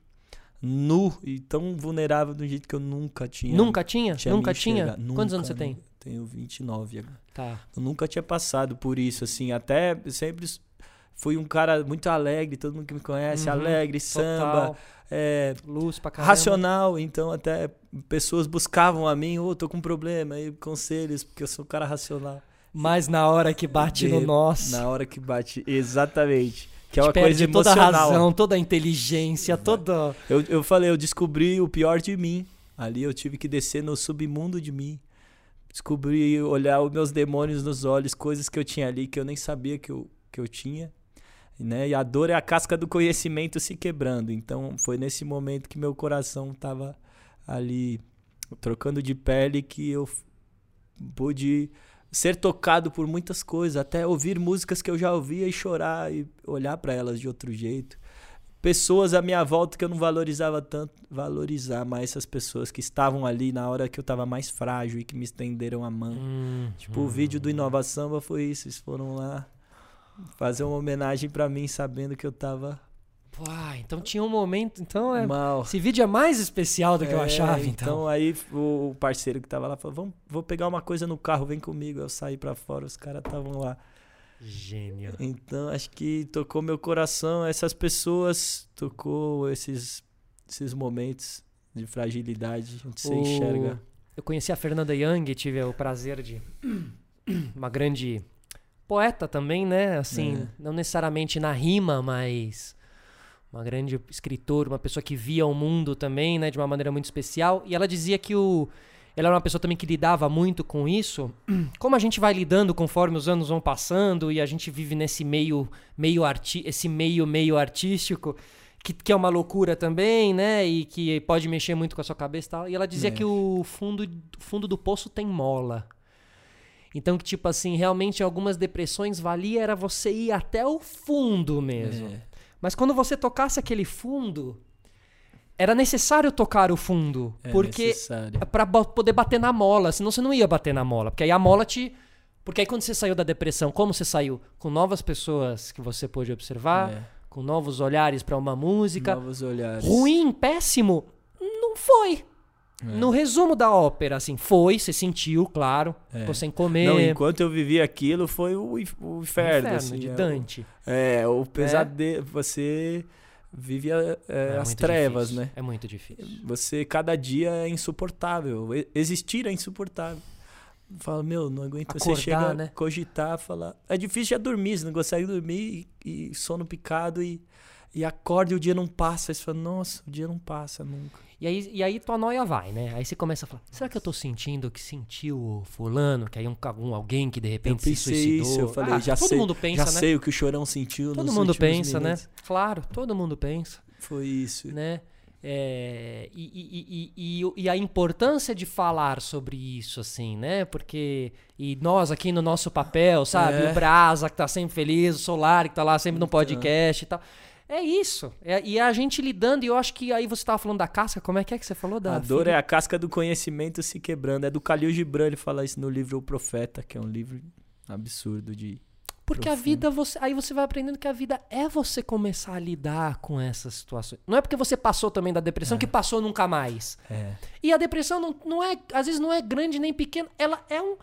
nu e tão vulnerável de um jeito que eu nunca tinha. Nunca tinha? tinha nunca tinha? Nunca, Quantos anos você tem? Tenho 29 agora. Tá. Eu nunca tinha passado por isso, assim. Até sempre fui um cara muito alegre, todo mundo que me conhece, uhum, alegre, samba. É, Luz pra caramba. Racional, então até pessoas buscavam a mim, ô, oh, tô com um problema, aí conselhos, porque eu sou um cara racional. Mas na hora que bate de, no nosso. Na hora que bate, exatamente. Que é uma coisa emocional. toda a razão, toda a inteligência, toda. Eu, eu falei, eu descobri o pior de mim. Ali eu tive que descer no submundo de mim. Descobri, olhar os meus demônios nos olhos, coisas que eu tinha ali que eu nem sabia que eu, que eu tinha. Né? E a dor é a casca do conhecimento se quebrando. Então foi nesse momento que meu coração estava ali trocando de pele que eu pude ser tocado por muitas coisas, até ouvir músicas que eu já ouvia e chorar e olhar para elas de outro jeito. Pessoas à minha volta que eu não valorizava tanto, valorizar mais essas pessoas que estavam ali na hora que eu estava mais frágil e que me estenderam a mão. Hum, tipo, hum. o vídeo do Inovação foi isso, eles foram lá fazer uma homenagem para mim, sabendo que eu tava. Pô, então tinha um momento. Então é. Mal. Esse vídeo é mais especial do que é, eu achava, então. Então aí o parceiro que tava lá falou: Vamos, vou pegar uma coisa no carro, vem comigo. Eu saí para fora, os caras estavam lá. Gênio. Então acho que tocou meu coração, essas pessoas, tocou esses, esses momentos de fragilidade, onde você o... enxerga. Eu conheci a Fernanda Young, tive o prazer de. Uma grande poeta também, né? Assim, é. não necessariamente na rima, mas uma grande escritora, uma pessoa que via o mundo também, né, de uma maneira muito especial. E ela dizia que o ela era uma pessoa também que lidava muito com isso. (clears throat) Como a gente vai lidando conforme os anos vão passando e a gente vive nesse meio meio arti esse meio meio artístico, que, que é uma loucura também, né? E que pode mexer muito com a sua cabeça e tal. E ela dizia É. que o fundo, fundo do poço tem mola. Então, que tipo assim, realmente algumas depressões valia era você ir até o fundo mesmo. É. Mas quando você tocasse aquele fundo, era necessário tocar o fundo. É porque bo- poder bater na mola, senão você não ia bater na mola. Porque aí a mola te. Porque aí quando você saiu da depressão, como você saiu? Com novas pessoas que você pôde observar, É. com novos olhares pra uma música. Novos olhares. Ruim, péssimo, não foi. É. No resumo da ópera, assim, foi, você sentiu, claro, ficou sem comer. É. Não, enquanto eu vivi aquilo, foi o, o inferno, inferno assim. de é o- Dante. É, o pesadelo. Você vive a- é, É as trevas, difícil, né? É muito difícil. Você, cada dia é insuportável. Existir é insuportável. Fala, meu, não aguento. você Acordar, chega a né? cogitar, falar. É difícil já dormir, você não consegue dormir e, e sono picado e, e acorda e o dia não passa. Aí você fala, nossa, o dia não passa nunca. E aí, e aí tua noia vai, né? Aí você começa a falar, será que eu tô sentindo o que sentiu o fulano? Que aí um, um alguém que de repente se suicidou. isso, eu falei, Ah, já todo sei. mundo pensa, já né? sei o que o chorão sentiu Todo mundo pensa, né? Claro, todo mundo pensa, Foi isso. né? É, e, e- e- e- e- e a importância de falar sobre isso, assim, né? Porque. E nós aqui no nosso papel, sabe? É. O Brasa, que tá sempre feliz, o Solar, que tá lá sempre no Então. podcast e tal. É isso. É- e a gente lidando, e eu acho que aí você tava falando da casca, como é que é que você falou da. A dor ferida? é a casca do conhecimento se quebrando. É do Khalil Gibran, ele fala isso no livro O Profeta, que é um livro absurdo de... Porque a profundo. vida, você, aí você vai aprendendo que a vida é você começar a lidar com essas situações. Não é porque você passou também da depressão que passou nunca mais. É. E a depressão não, não é, às vezes não é grande nem pequena, ela é um.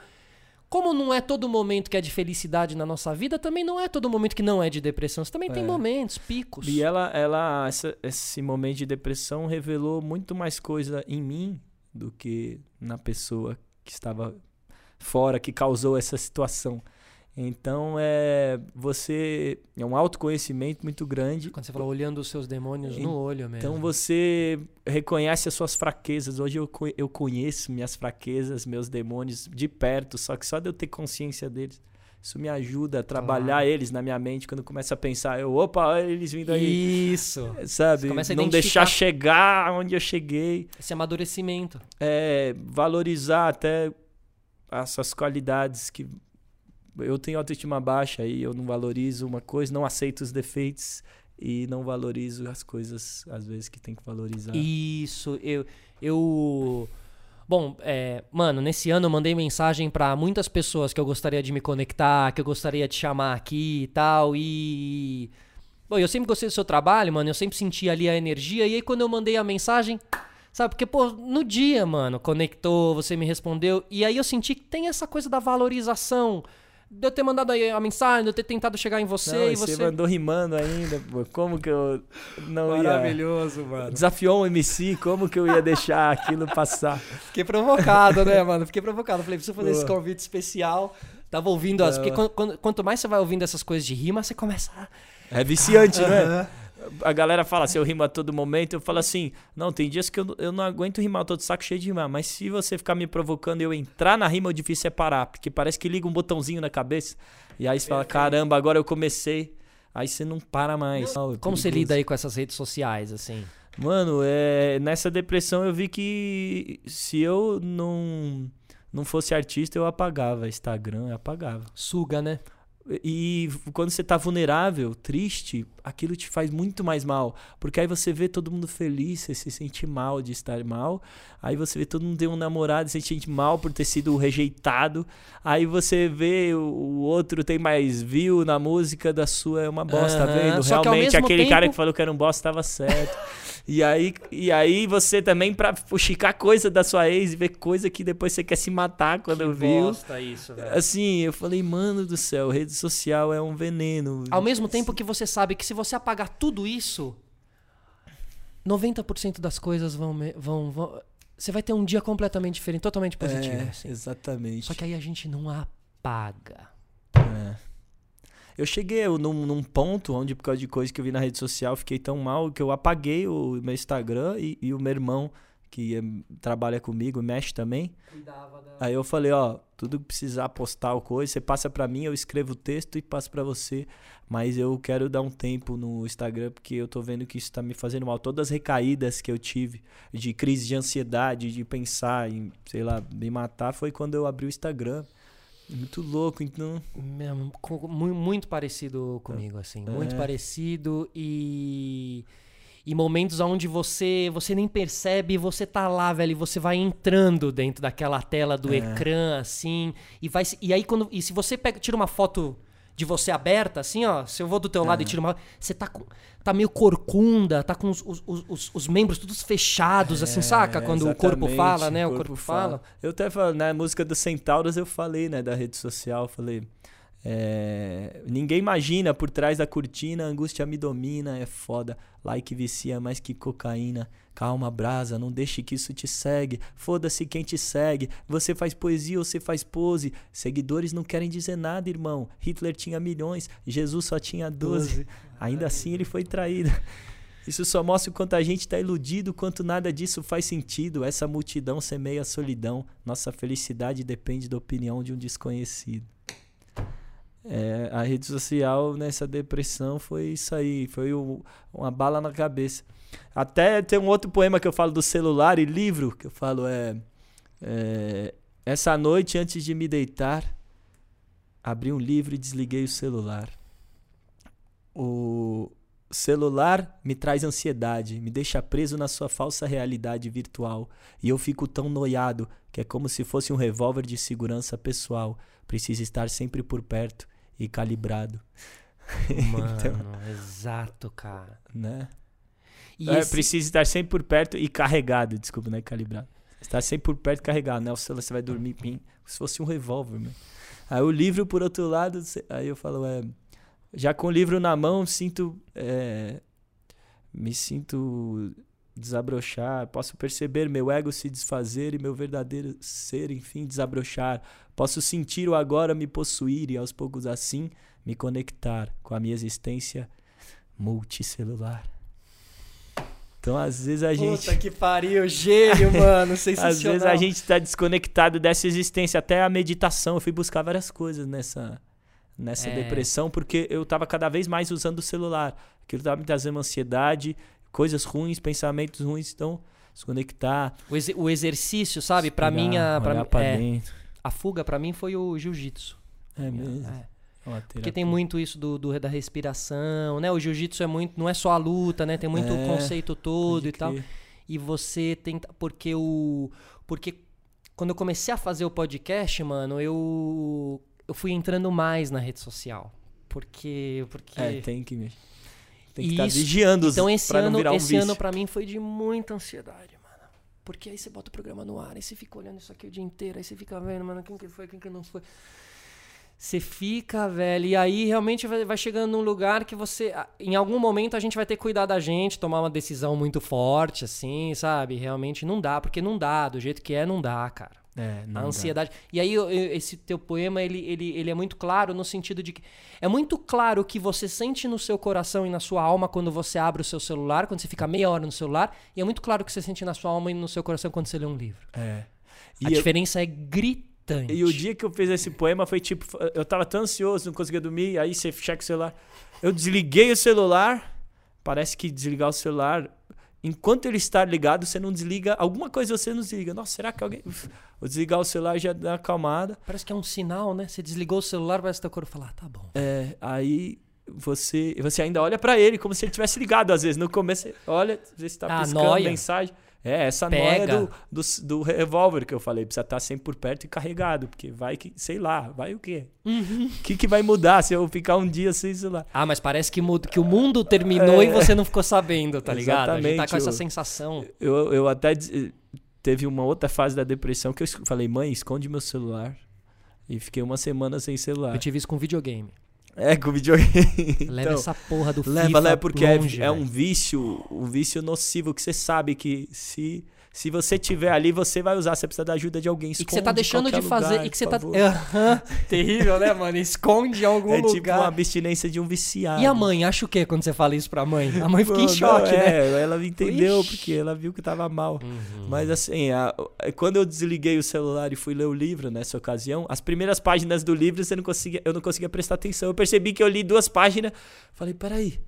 Como não é todo momento que é de felicidade na nossa vida, também não é todo momento que não é de depressão. Você também tem É. momentos, picos. E ela, ela essa- esse momento de depressão revelou muito mais coisa em mim do que na pessoa que estava fora, que causou essa situação. Então, é você é um autoconhecimento muito grande. Quando você fala olhando os seus demônios no olho mesmo. Então você reconhece as suas fraquezas. Hoje eu, eu conheço minhas fraquezas, meus demônios de perto, só que só de eu ter consciência deles, isso me ajuda a trabalhar eles na minha mente quando eu começo a pensar, eu, opa, olha eles vindo aí. Isso. Sabe? começa a Não deixar chegar onde eu cheguei. Esse amadurecimento. É, valorizar até essas qualidades que eu tenho autoestima baixa e eu não valorizo uma coisa, não aceito os defeitos e não valorizo as coisas às vezes que tem que valorizar. Isso, eu. eu Bom, é, mano, nesse ano eu mandei mensagem pra muitas pessoas que eu gostaria de me conectar, que eu gostaria de chamar aqui e tal, e. Bom, eu sempre gostei do seu trabalho, mano, eu sempre senti ali a energia, e aí quando eu mandei a mensagem, sabe, porque, pô, no dia, mano, conectou, você me respondeu, e aí eu senti que tem essa coisa da valorização. De eu ter mandado aí a mensagem, de eu ter tentado chegar em você Não, e você você. mandou rimando ainda, pô. Como que eu não ia... Maravilhoso, mano. Desafiou um MC, como que eu ia deixar aquilo passar? Fiquei provocado, né, mano? Fiquei provocado. Falei, preciso fazer esse Boa. convite especial. Tava ouvindo as. Porque quando- quando- quanto mais você vai ouvindo essas coisas de rima, você começa. a- É viciante, não é? Aham. A galera fala se eu rimo a todo momento, eu falo assim, não, tem dias que eu, eu não aguento rimar, eu tô de saco cheio de rimar, mas se você ficar me provocando e eu entrar na rima, o difícil é parar, porque parece que liga um botãozinho na cabeça, e aí você fala, caramba, agora eu comecei, aí você não para mais. Não, é Como você lida aí com essas redes sociais, assim? Mano, é, nessa depressão eu vi que se eu não, não fosse artista, eu apagava Instagram, eu apagava. Suga, né? E quando você tá vulnerável, triste, aquilo te faz muito mais mal. Porque aí você vê todo mundo feliz, você se sente mal de estar mal. Aí você vê todo mundo ter um namorado, você se sente mal por ter sido rejeitado. Aí você vê o, outro tem mais view na música da sua, é uma bosta, tá vendo? só que Realmente aquele cara tempo- que falou que era um bosta estava certo. e, aí, e aí você também, pra fuxicar coisa da sua ex, ver coisa que depois você quer se matar quando viu. isso, Assim, eu falei, mano do céu, rede social é um veneno. Ao mesmo tempo que você sabe que se você apagar tudo isso, 90% das coisas vão, vão, vão. Você vai ter um dia completamente diferente, totalmente positivo. É, assim. exatamente. Só que aí a gente não apaga. É. Eu cheguei num, num ponto onde, por causa de coisa que eu vi na rede social, fiquei tão mal que eu apaguei o meu Instagram e, e o meu irmão, que trabalha comigo, mexe também. Cuidava da... Aí eu falei, ó, tudo que precisar postar o coisa, você passa para mim, eu escrevo o texto e passo para você. Mas eu quero dar um tempo no Instagram porque eu tô vendo que isso tá me fazendo mal. Todas as recaídas que eu tive de crise de ansiedade, de pensar em, sei lá, me matar, foi quando eu abri o Instagram. Muito louco, então. Muito parecido comigo, assim. Muito É. parecido e. E momentos onde você você nem percebe, você tá lá, velho, e você vai entrando dentro daquela tela do É. ecrã, assim, e vai se- e aí quando e se você pega, tira uma foto de você aberta, assim, ó, se eu vou do teu lado e tiro uma, você tá com, tá meio corcunda, tá com os, os, os, os membros todos fechados, assim, saca? Quando o corpo É, fala, né? O corpo, fala. Eu até falo, na música do Centauros eu falei, né, da rede social, falei. É, ninguém imagina por trás da cortina, a angústia me domina, é foda. Like vicia mais que cocaína. Calma, brasa, não deixe que isso te segue. Foda-se quem te segue. Você faz poesia ou você faz pose. Seguidores não querem dizer nada, irmão. Hitler tinha milhões, Jesus só tinha 12. Ainda assim ele foi traído. Isso só mostra o quanto a gente está iludido, quanto nada disso faz sentido. Essa multidão semeia a solidão. Nossa felicidade depende da opinião de um desconhecido. É, a rede social nessa depressão foi isso aí, foi o- uma bala na cabeça. Até tem um outro poema que eu falo do celular e livro, que eu falo é, é essa noite antes de me deitar, abri um livro e desliguei o celular. O celular me traz ansiedade, me deixa preso na sua falsa realidade virtual. E eu fico tão noiado que é como se fosse um revólver de segurança pessoal. Precisa estar sempre por perto e calibrado, Mano, (laughs) Então- exato, cara. né? E é, esse- Precisa estar sempre por perto e carregado, desculpa, não é calibrado. Estar sempre por perto e carregado, né? O celular você vai dormir, pim, se fosse um revólver, meu. Aí o livro, por outro lado, aí eu falo, é, já com o livro na mão, sinto, é, me sinto desabrochar, posso perceber meu ego se desfazer e meu verdadeiro ser, enfim, desabrochar. Posso sentir o agora me possuir e aos poucos assim me conectar com a minha existência multicelular. Então, às vezes a gente Puta que pariu, gênio, (laughs) mano, sensacional. às vezes a gente tá desconectado dessa existência, até a meditação. Eu fui buscar várias coisas nessa, nessa É. depressão, porque eu tava cada vez mais usando o celular. Aquilo tava me trazendo ansiedade, coisas ruins, pensamentos ruins. Então, desconectar. O, exer- o exercício, sabe? Pra mim, a, pra, é, dentro. a fuga pra mim foi o jiu-jitsu. É mesmo. É. Porque tem muito isso do, do- da respiração, né? O jiu-jitsu é muito, não é só a luta, né? Tem muito É, conceito todo e tal. E você tenta. Porque o. Porque quando eu comecei a fazer o podcast, mano, eu. Eu fui entrando mais na rede social. Porque. porque... É, tem que Tem que estar isso- vigiando os Então esse ano, um esse vício. ano pra mim foi de muita ansiedade, mano. Porque aí você bota o programa no ar, aí você fica olhando isso aqui o dia inteiro, aí você fica vendo, mano, quem que foi, quem que não foi. Você fica, velho, e aí realmente vai, chegando num lugar que você. Em algum momento a gente vai ter que cuidar da gente, tomar uma decisão muito forte, assim, sabe? Realmente não dá, porque não dá, do jeito que é, não dá, cara. É, A dá. ansiedade. E aí, esse teu poema, ele, ele, ele é muito claro no sentido de que. É muito claro o que você sente no seu coração e na sua alma quando você abre o seu celular, quando você fica meia hora no celular. E é muito claro o que você sente na sua alma e no seu coração quando você lê um livro. É. a E eu- diferença é gritante. E o dia que eu fiz esse poema foi tipo, eu tava tão ansioso, não conseguia dormir, aí você checa o celular. Eu desliguei o celular, parece que desligar o celular, enquanto ele está ligado, você não desliga, alguma coisa você não desliga. Nossa, será que alguém. Vou desligar o celular já dá uma acalmada. Parece que é um sinal, né? Você desligou o celular, parece que teu corpo fala, ah, tá bom. É, aí você, você ainda olha pra ele como se ele tivesse ligado às vezes. No começo, você olha, vê se tá Ah, piscando nóia. mensagem. É, essa Pega. noia do, do, do revólver que eu falei. Precisa estar sempre por perto e carregado. Porque vai que, sei lá, vai o quê? O (laughs) que, que vai mudar se eu ficar um dia sem celular? Ah, mas parece que, muda, que o mundo terminou e você não ficou sabendo, tá ligado? A gente tá É. Exatamente, com essa o- sensação. Eu, eu até teve uma outra fase da depressão que eu falei, mãe, esconde meu celular. E fiquei uma semana sem celular. Eu tive isso com videogame. (laughs) É, com videogame. Leva Então, essa porra do Leva, FIFA leva, porque é, longe, é um velho. vício, um vício nocivo que você sabe que se Se você tiver ali, você vai usar. Você precisa da ajuda de alguém. E que você tá Esconde em deixando de fazer. lugar, e que você tá. Terrível, né, mano? Esconde em algum É lugar. tipo uma abstinência de um viciado. E a mãe, acha o quê quando você fala isso pra mãe? A mãe fica em Não, choque, não, né? É, ela me entendeu, Ixi. porque ela viu que tava mal. Uhum. Mas assim, a- quando eu desliguei o celular e fui ler o livro nessa ocasião, as primeiras páginas do livro você não conseguia, eu não conseguia prestar atenção. Eu percebi que eu li duas páginas, falei, peraí,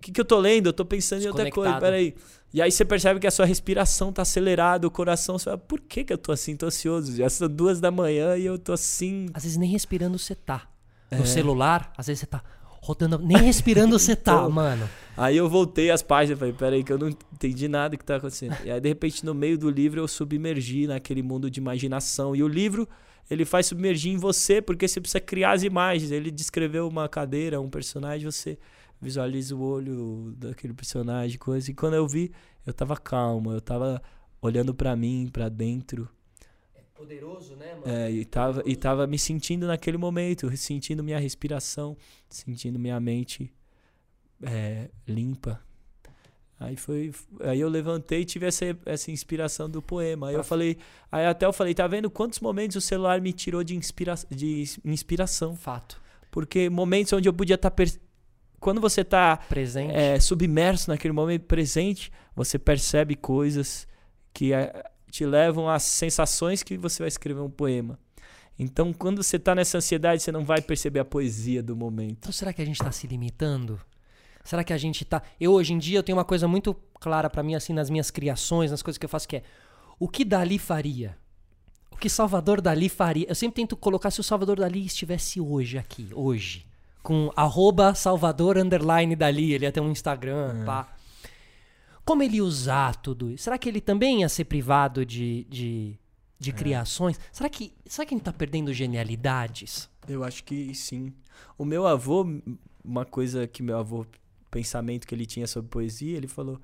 que, que, eu tô lendo? Eu tô pensando em outra coisa, peraí. E aí você percebe que a sua respiração tá acelerada, o coração, você fala, por que, que eu tô assim, tô ansioso? Já são duas da manhã e eu tô assim. Às vezes nem respirando você tá. É. No celular, às vezes você tá rodando. Nem respirando você tá, (laughs) Tô. mano. Aí eu voltei as páginas, falei, peraí, que eu não entendi nada que tá acontecendo. E aí, de repente, no meio do livro, eu submergi naquele mundo de imaginação. E o livro, ele faz submergir em você, porque você precisa criar as imagens. Ele descreveu uma cadeira, um personagem, você visualiza o olho daquele personagem, coisa. E quando eu vi, eu tava calmo, eu tava olhando pra mim, pra dentro. Poderoso, né, mano? É, e tava, e tava me sentindo naquele momento, sentindo minha respiração, sentindo minha mente é, limpa. Aí foi. Aí eu levantei e tive essa, essa inspiração do poema. Aí eu falei. Aí até eu falei, tá vendo quantos momentos o celular me tirou de, inspira, de inspiração? Fato. Porque momentos onde eu podia estar. Quando você tá Presente. é, submerso naquele momento presente, você percebe coisas que é, te levam às sensações que você vai escrever um poema. Então, quando você tá nessa ansiedade, você não vai perceber a poesia do momento. Então será que a gente tá se limitando? Será que a gente tá. Eu hoje em dia eu tenho uma coisa muito clara pra mim, assim, nas minhas criações, nas coisas que eu faço, que é o que Dali faria? O que Salvador Dali faria? Eu sempre tento colocar se o Salvador Dali estivesse hoje aqui, hoje. Com arroba Salvador underline Dali, ele ia ter um Instagram, pá. Como ele ia usar tudo isso? Será que ele também ia ser privado de, de, de criações? Será que, será que a gente tá perdendo genialidades? Eu acho que sim. O meu avô, uma coisa que meu avô, pensamento que ele tinha sobre poesia, ele falou: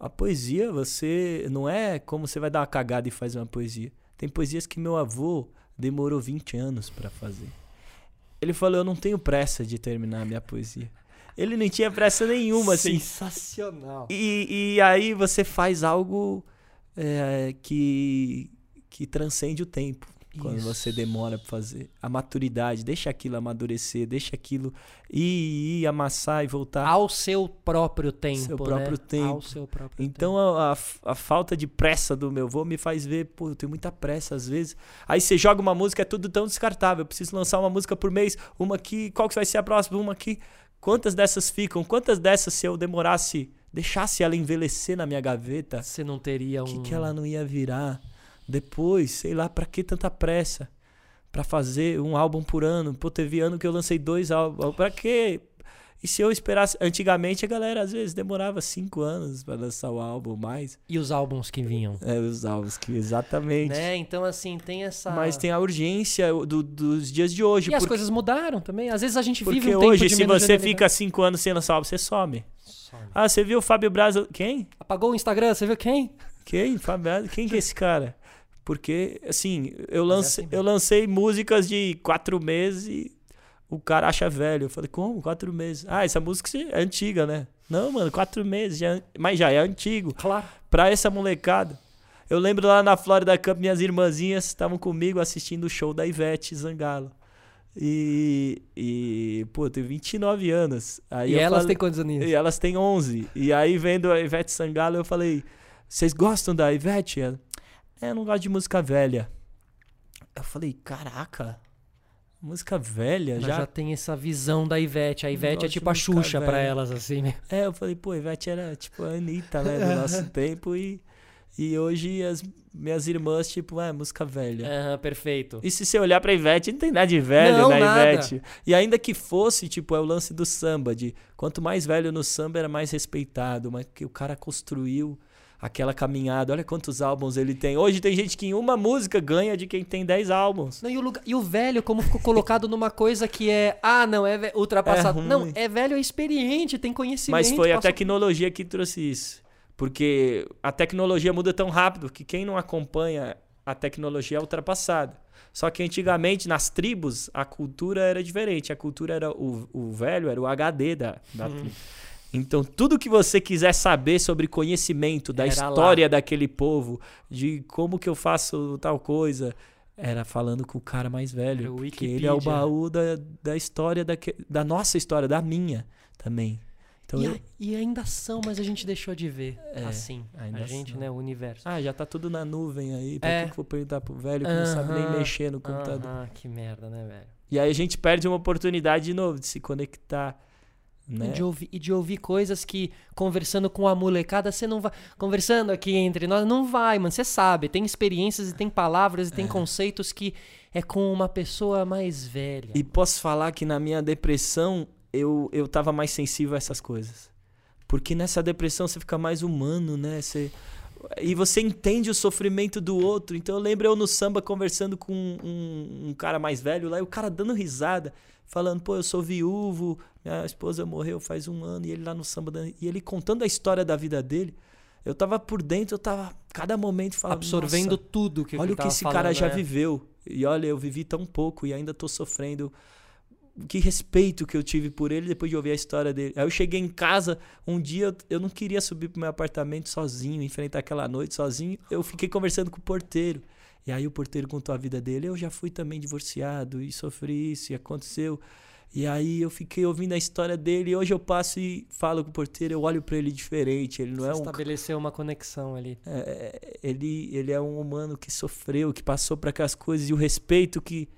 a poesia, você não é como você vai dar uma cagada e faz uma poesia. Tem poesias que meu avô demorou 20 anos pra fazer. Ele falou: eu não tenho pressa de terminar a minha poesia. Ele não tinha pressa nenhuma, assim. Sensacional. E, e aí você faz algo é, que, que transcende o tempo. Quando você Isso. demora pra fazer. A maturidade, deixa aquilo amadurecer, deixa aquilo ir, ir amassar e voltar. Ao seu próprio tempo. Seu próprio né? tempo. Ao seu próprio Então a, a, a falta de pressa do meu avô me faz ver, pô, eu tenho muita pressa às vezes. Aí você joga uma música, é tudo tão descartável. Eu preciso lançar uma música por mês, uma aqui, qual que vai ser a próxima? Uma aqui. Quantas dessas ficam? Quantas dessas, se eu demorasse, deixasse ela envelhecer na minha gaveta, tempo. Você não teria um. o que, que ela não ia virar? Depois, sei lá, pra que tanta pressa? Pra fazer um álbum por ano? Pô, teve ano que eu lancei dois álbuns. Pra quê? E se eu esperasse. Antigamente a galera às vezes demorava cinco anos pra lançar o álbum mais. E os álbuns que vinham. É, os álbuns que exatamente. Né? Então, assim, tem essa. Mas tem a urgência do- dos dias de hoje. E as porque coisas mudaram também. Às vezes a gente porque vive um tempo hoje, se você fica cinco anos sem lançar álbum, você some. Some. Ah, você viu o Fábio Braza. Quem? Apagou o Instagram, você viu quem? Quem? Fábio Braza? Quem que é esse cara? Porque, assim, eu é lancei, assim eu lancei músicas de quatro meses e o cara acha velho. Eu falei, como? Quatro meses? Ah, essa música é antiga, né? Não, mano, quatro meses, já, mas já é antigo. Claro. Pra essa molecada. Eu lembro lá na Florida Cup, minhas irmãzinhas estavam comigo assistindo o show da Ivete Zangalo. E, e pô, eu tenho 29 anos. Aí E elas falei- têm quantos aninhos? e elas têm 11. E aí, vendo a Ivete Sangalo, eu falei: Vocês gostam da Ivete? Ela, é, eu não gosto de música velha. Eu falei: Caraca, música velha Mas já? já... tem essa visão da Ivete. A Ivete é tipo a Xuxa pra velha. elas, assim. né? É, eu falei: Pô, a Ivete era tipo a Anitta, né, do nosso (laughs) tempo. E, e hoje as minhas irmãs, tipo, é, música velha. Aham, perfeito. E se você olhar pra Ivete, não tem nada de velho Não, na nada. Ivete. E ainda que fosse, tipo, é o lance do samba, de quanto mais velho no samba era mais respeitado, mas que o cara construiu aquela caminhada. Olha quantos álbuns ele tem. Hoje tem gente que em uma música ganha de quem tem 10 álbuns. Não, e, o lugar- e o velho, como ficou colocado (laughs) numa coisa que é. Ah, não, é ultrapassado. É não, é velho, é experiente, tem conhecimento. Mas foi a tecnologia que trouxe isso. Porque a tecnologia muda tão rápido que quem não acompanha a tecnologia é ultrapassada. Só que antigamente, nas tribos, a cultura era diferente. A cultura era. O, o velho era o HD da, da tribo. Então, tudo que você quiser saber sobre conhecimento da Era história daquele povo, de como que eu faço tal coisa, era falando com o cara mais velho. Que ele é o baú da, da história, daque- da nossa história, da minha também. Então, E, eu- e ainda são, mas a gente deixou de ver. É, assim, a gente, são. né? O universo. ah, já tá tudo na nuvem aí. Pra É. que que eu vou perguntar pro velho que não sabe nem mexer no computador? Aham, que merda, né, velho? E aí a gente perde uma oportunidade de novo de se conectar. Né? E, de ouvir, e de ouvir coisas que, conversando com a molecada, você não vai. Conversando aqui entre nós, não vai, mano. Você sabe, tem experiências e tem palavras e tem conceitos que é com uma pessoa mais velha. E posso falar que na minha depressão eu, eu tava mais sensível a essas coisas. Porque nessa depressão você fica mais humano, né? Você, e você entende o sofrimento do outro. Então eu lembro eu no samba conversando com um, um cara mais velho lá, e o cara dando risada, falando, pô, eu sou viúvo, minha esposa morreu faz um ano, e ele lá no samba, dando- e ele contando a história da vida dele. Eu tava por dentro, eu tava cada momento falando, absorvendo "Nossa, tudo que olha o que esse cara falando, já né? viveu. E olha, eu vivi tão pouco e ainda tô sofrendo. Que respeito que eu tive por ele depois de ouvir a história dele. Aí eu cheguei em casa, um dia eu, eu não queria subir pro meu apartamento sozinho, enfrentar aquela noite sozinho. Eu fiquei conversando com o porteiro. E aí o porteiro contou a vida dele. Eu já fui também divorciado e sofri isso e aconteceu. E aí eu fiquei ouvindo a história dele e hoje eu passo e falo com o porteiro, eu olho pra ele diferente. Ele não Você é um estabeleceu uma conexão ali. é, ele, ele é um humano que sofreu, que passou por aquelas coisas e o respeito que,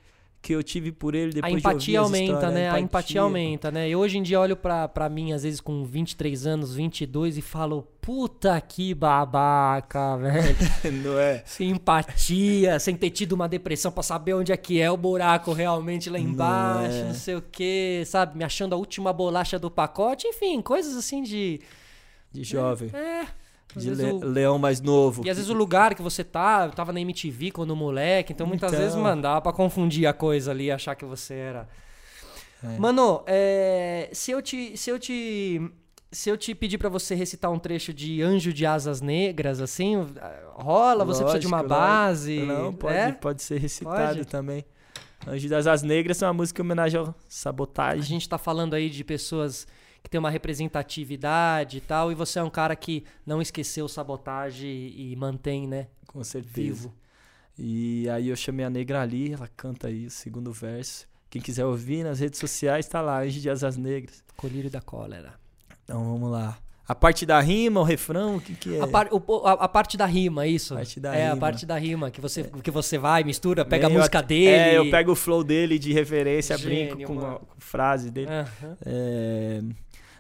que eu tive por ele depois a empatia de aumenta, histórias, né? A empatia aumenta, né? Eu hoje em dia olho pra, pra mim, às vezes com 23 anos, 22, e falo, puta que babaca, velho. (laughs) Não é? sem empatia, sem ter tido uma depressão pra saber onde é que é o buraco realmente lá embaixo, é. não sei o que, sabe? Me achando a última bolacha do pacote, enfim, coisas assim de. De jovem, É. Às de le- o- leão mais novo. E às vezes o lugar que você tá, eu tava na MTV quando moleque, então muitas Então. vezes, mano, dava pra confundir a coisa ali achar que você era. É. Mano, é, se eu te. Se eu te. Se eu te pedir pra você recitar um trecho de Anjo de Asas Negras, assim, rola? Você precisa de uma Lógico, base? lógico. Não, pode, É? pode ser recitado Pode? também. Anjo das Asas Negras é uma música em homenagem ao A sabotagem. gente tá falando aí de pessoas que têm uma representatividade e tal, e você é um cara que não esqueceu sabotagem e mantém, né, Com certeza. vivo. E aí eu chamei a Negra ali, ela canta aí o segundo verso. Quem quiser ouvir nas redes sociais, tá lá, Anjo de Asas Negras. Colírio da cólera. Então vamos lá. A parte da rima, o refrão, o que que é? A, par- o- a- a parte da rima, isso. Parte da é, a rima. parte da rima, que você, que você vai, mistura, pega Bem, a música dele. É, eu pego o flow dele de referência, Gênio, brinco com a com frase dele. Aham. É,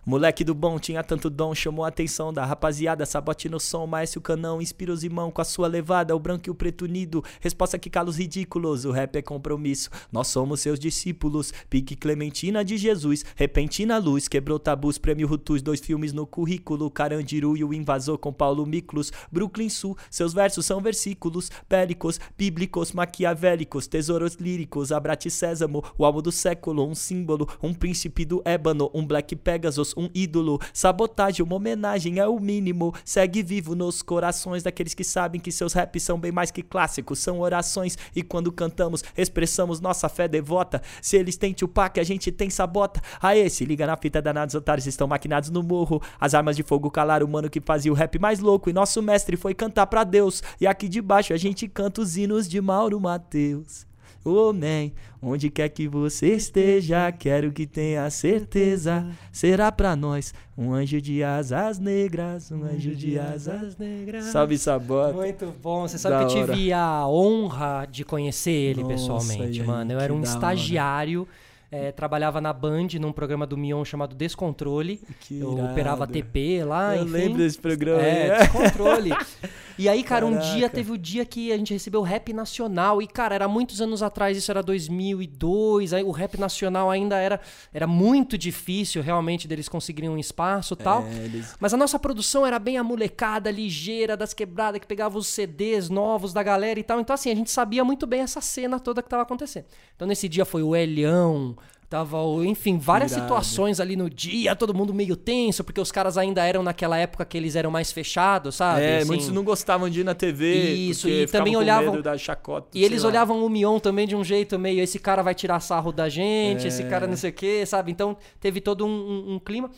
Moleque do bom, tinha tanto dom, chamou a atenção da rapaziada, sabote no som, maestro canão, inspira os irmãos com a sua levada, o branco e o preto unido, resposta que calos ridículos, o rap é compromisso, nós somos seus discípulos, pique Clementina de Jesus, repentina luz, quebrou tabus, prêmio Rutus, dois filmes no currículo, Carandiru e o invasor com Paulo Miklos, Brooklyn Sul, seus versos são versículos, bélicos, bíblicos, maquiavélicos, tesouros líricos, Abrate Sésamo, o álbum do século, um símbolo, um príncipe do ébano, um Black Pegasus, um ídolo, sabotagem, uma homenagem é o mínimo, segue vivo nos corações daqueles que sabem que seus raps são bem mais que clássicos, são orações e quando cantamos, expressamos nossa fé devota, se eles têm Tupac, a gente tem sabota, aê, se liga na fita danados otários estão maquinados no morro, as armas de fogo calaram o mano que fazia o rap mais louco. E nosso mestre foi cantar pra Deus, e aqui de baixo a gente canta os hinos de Mauro Mateus. Ô, man, onde quer que você esteja, quero que tenha certeza. Será pra nós um anjo de asas negras, um anjo de asas. negras. Salve sabota. Muito bom. Você sabe Da que eu hora. tive a honra de conhecer ele Nossa, pessoalmente, aí, mano. Eu era um da hora. Eh, trabalhava na Band num programa do Mion chamado Descontrole. Que eu irado. operava TP lá, Eu enfim. lembro desse programa. É, aí. descontrole. (laughs) E aí, cara, um Caraca. dia teve o dia que a gente recebeu o rap nacional. E, cara, era muitos anos atrás, isso era 2002. Aí o rap nacional ainda era, era muito difícil realmente deles conseguirem um espaço e tal. É, eles- Mas a nossa produção era bem a molecada, ligeira, das quebradas, que pegava os CDs novos da galera e tal. Então, assim, a gente sabia muito bem essa cena toda que tava acontecendo. Então, nesse dia foi o Elião, tava, enfim, várias Irado. situações ali no dia, todo mundo meio tenso, porque os caras ainda eram naquela época que eles eram mais fechados, sabe? É, Assim, muitos não gostavam de ir na TV. Isso, e também olhavam- chacota, E eles lá. olhavam o Mion também de um jeito meio, esse cara vai tirar sarro da gente, esse É. cara não sei o quê, sabe? Então teve todo um, um- um clima.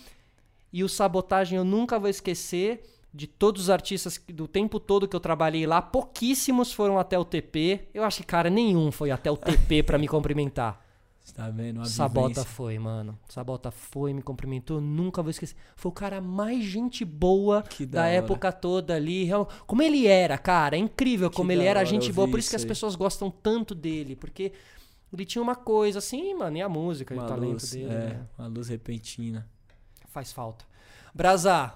E o Sabotagem eu nunca vou esquecer de todos os artistas do tempo todo que eu trabalhei lá, pouquíssimos foram até o TP. Eu acho que, cara, nenhum foi até o TP pra me cumprimentar. Você tá vendo? Uma Sabota vivência. foi, mano. Sabota foi, me cumprimentou, nunca vou esquecer. Foi o cara mais gente boa Que da, da época toda ali. Como ele era, cara. É incrível como Que ele da era hora gente boa. Por isso que as pessoas gostam tanto dele. Porque ele tinha uma coisa assim, mano. E a música, e Uma o talento luz, dele. é, né? uma luz repentina. Faz falta. Brasa,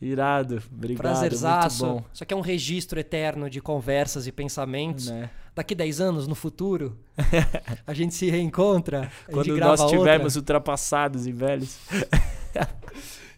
Irado, obrigado, prazerzaço. muito Isso aqui é um registro eterno de conversas e pensamentos. bom. Né? Daqui 10 anos, no futuro, (laughs) a gente se reencontra. Quando nós outra. estivermos ultrapassados e velhos. (laughs)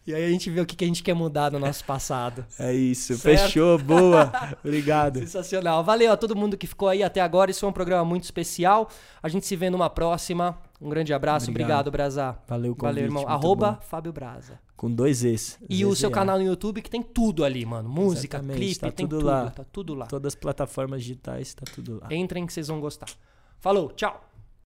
E aí a gente vê o que, que a gente quer mudar no nosso passado. É isso, Certo. fechou, boa. (laughs) Obrigado. Sensacional. Valeu a todo mundo que ficou aí até agora. Isso foi um programa muito especial. A gente se vê numa próxima. Um grande abraço. Obrigado. Obrigado, Braza. Valeu, convite, Valeu, irmão. Arroba bom. Fábio Braza. Com dois Es. E o seu canal no YouTube que tem tudo ali, mano. Música, Exatamente, clipe, tá tem tudo tudo. lá. Tá tudo lá. Todas as plataformas digitais, tá tudo lá. Entrem que vocês vão gostar. Falou, tchau.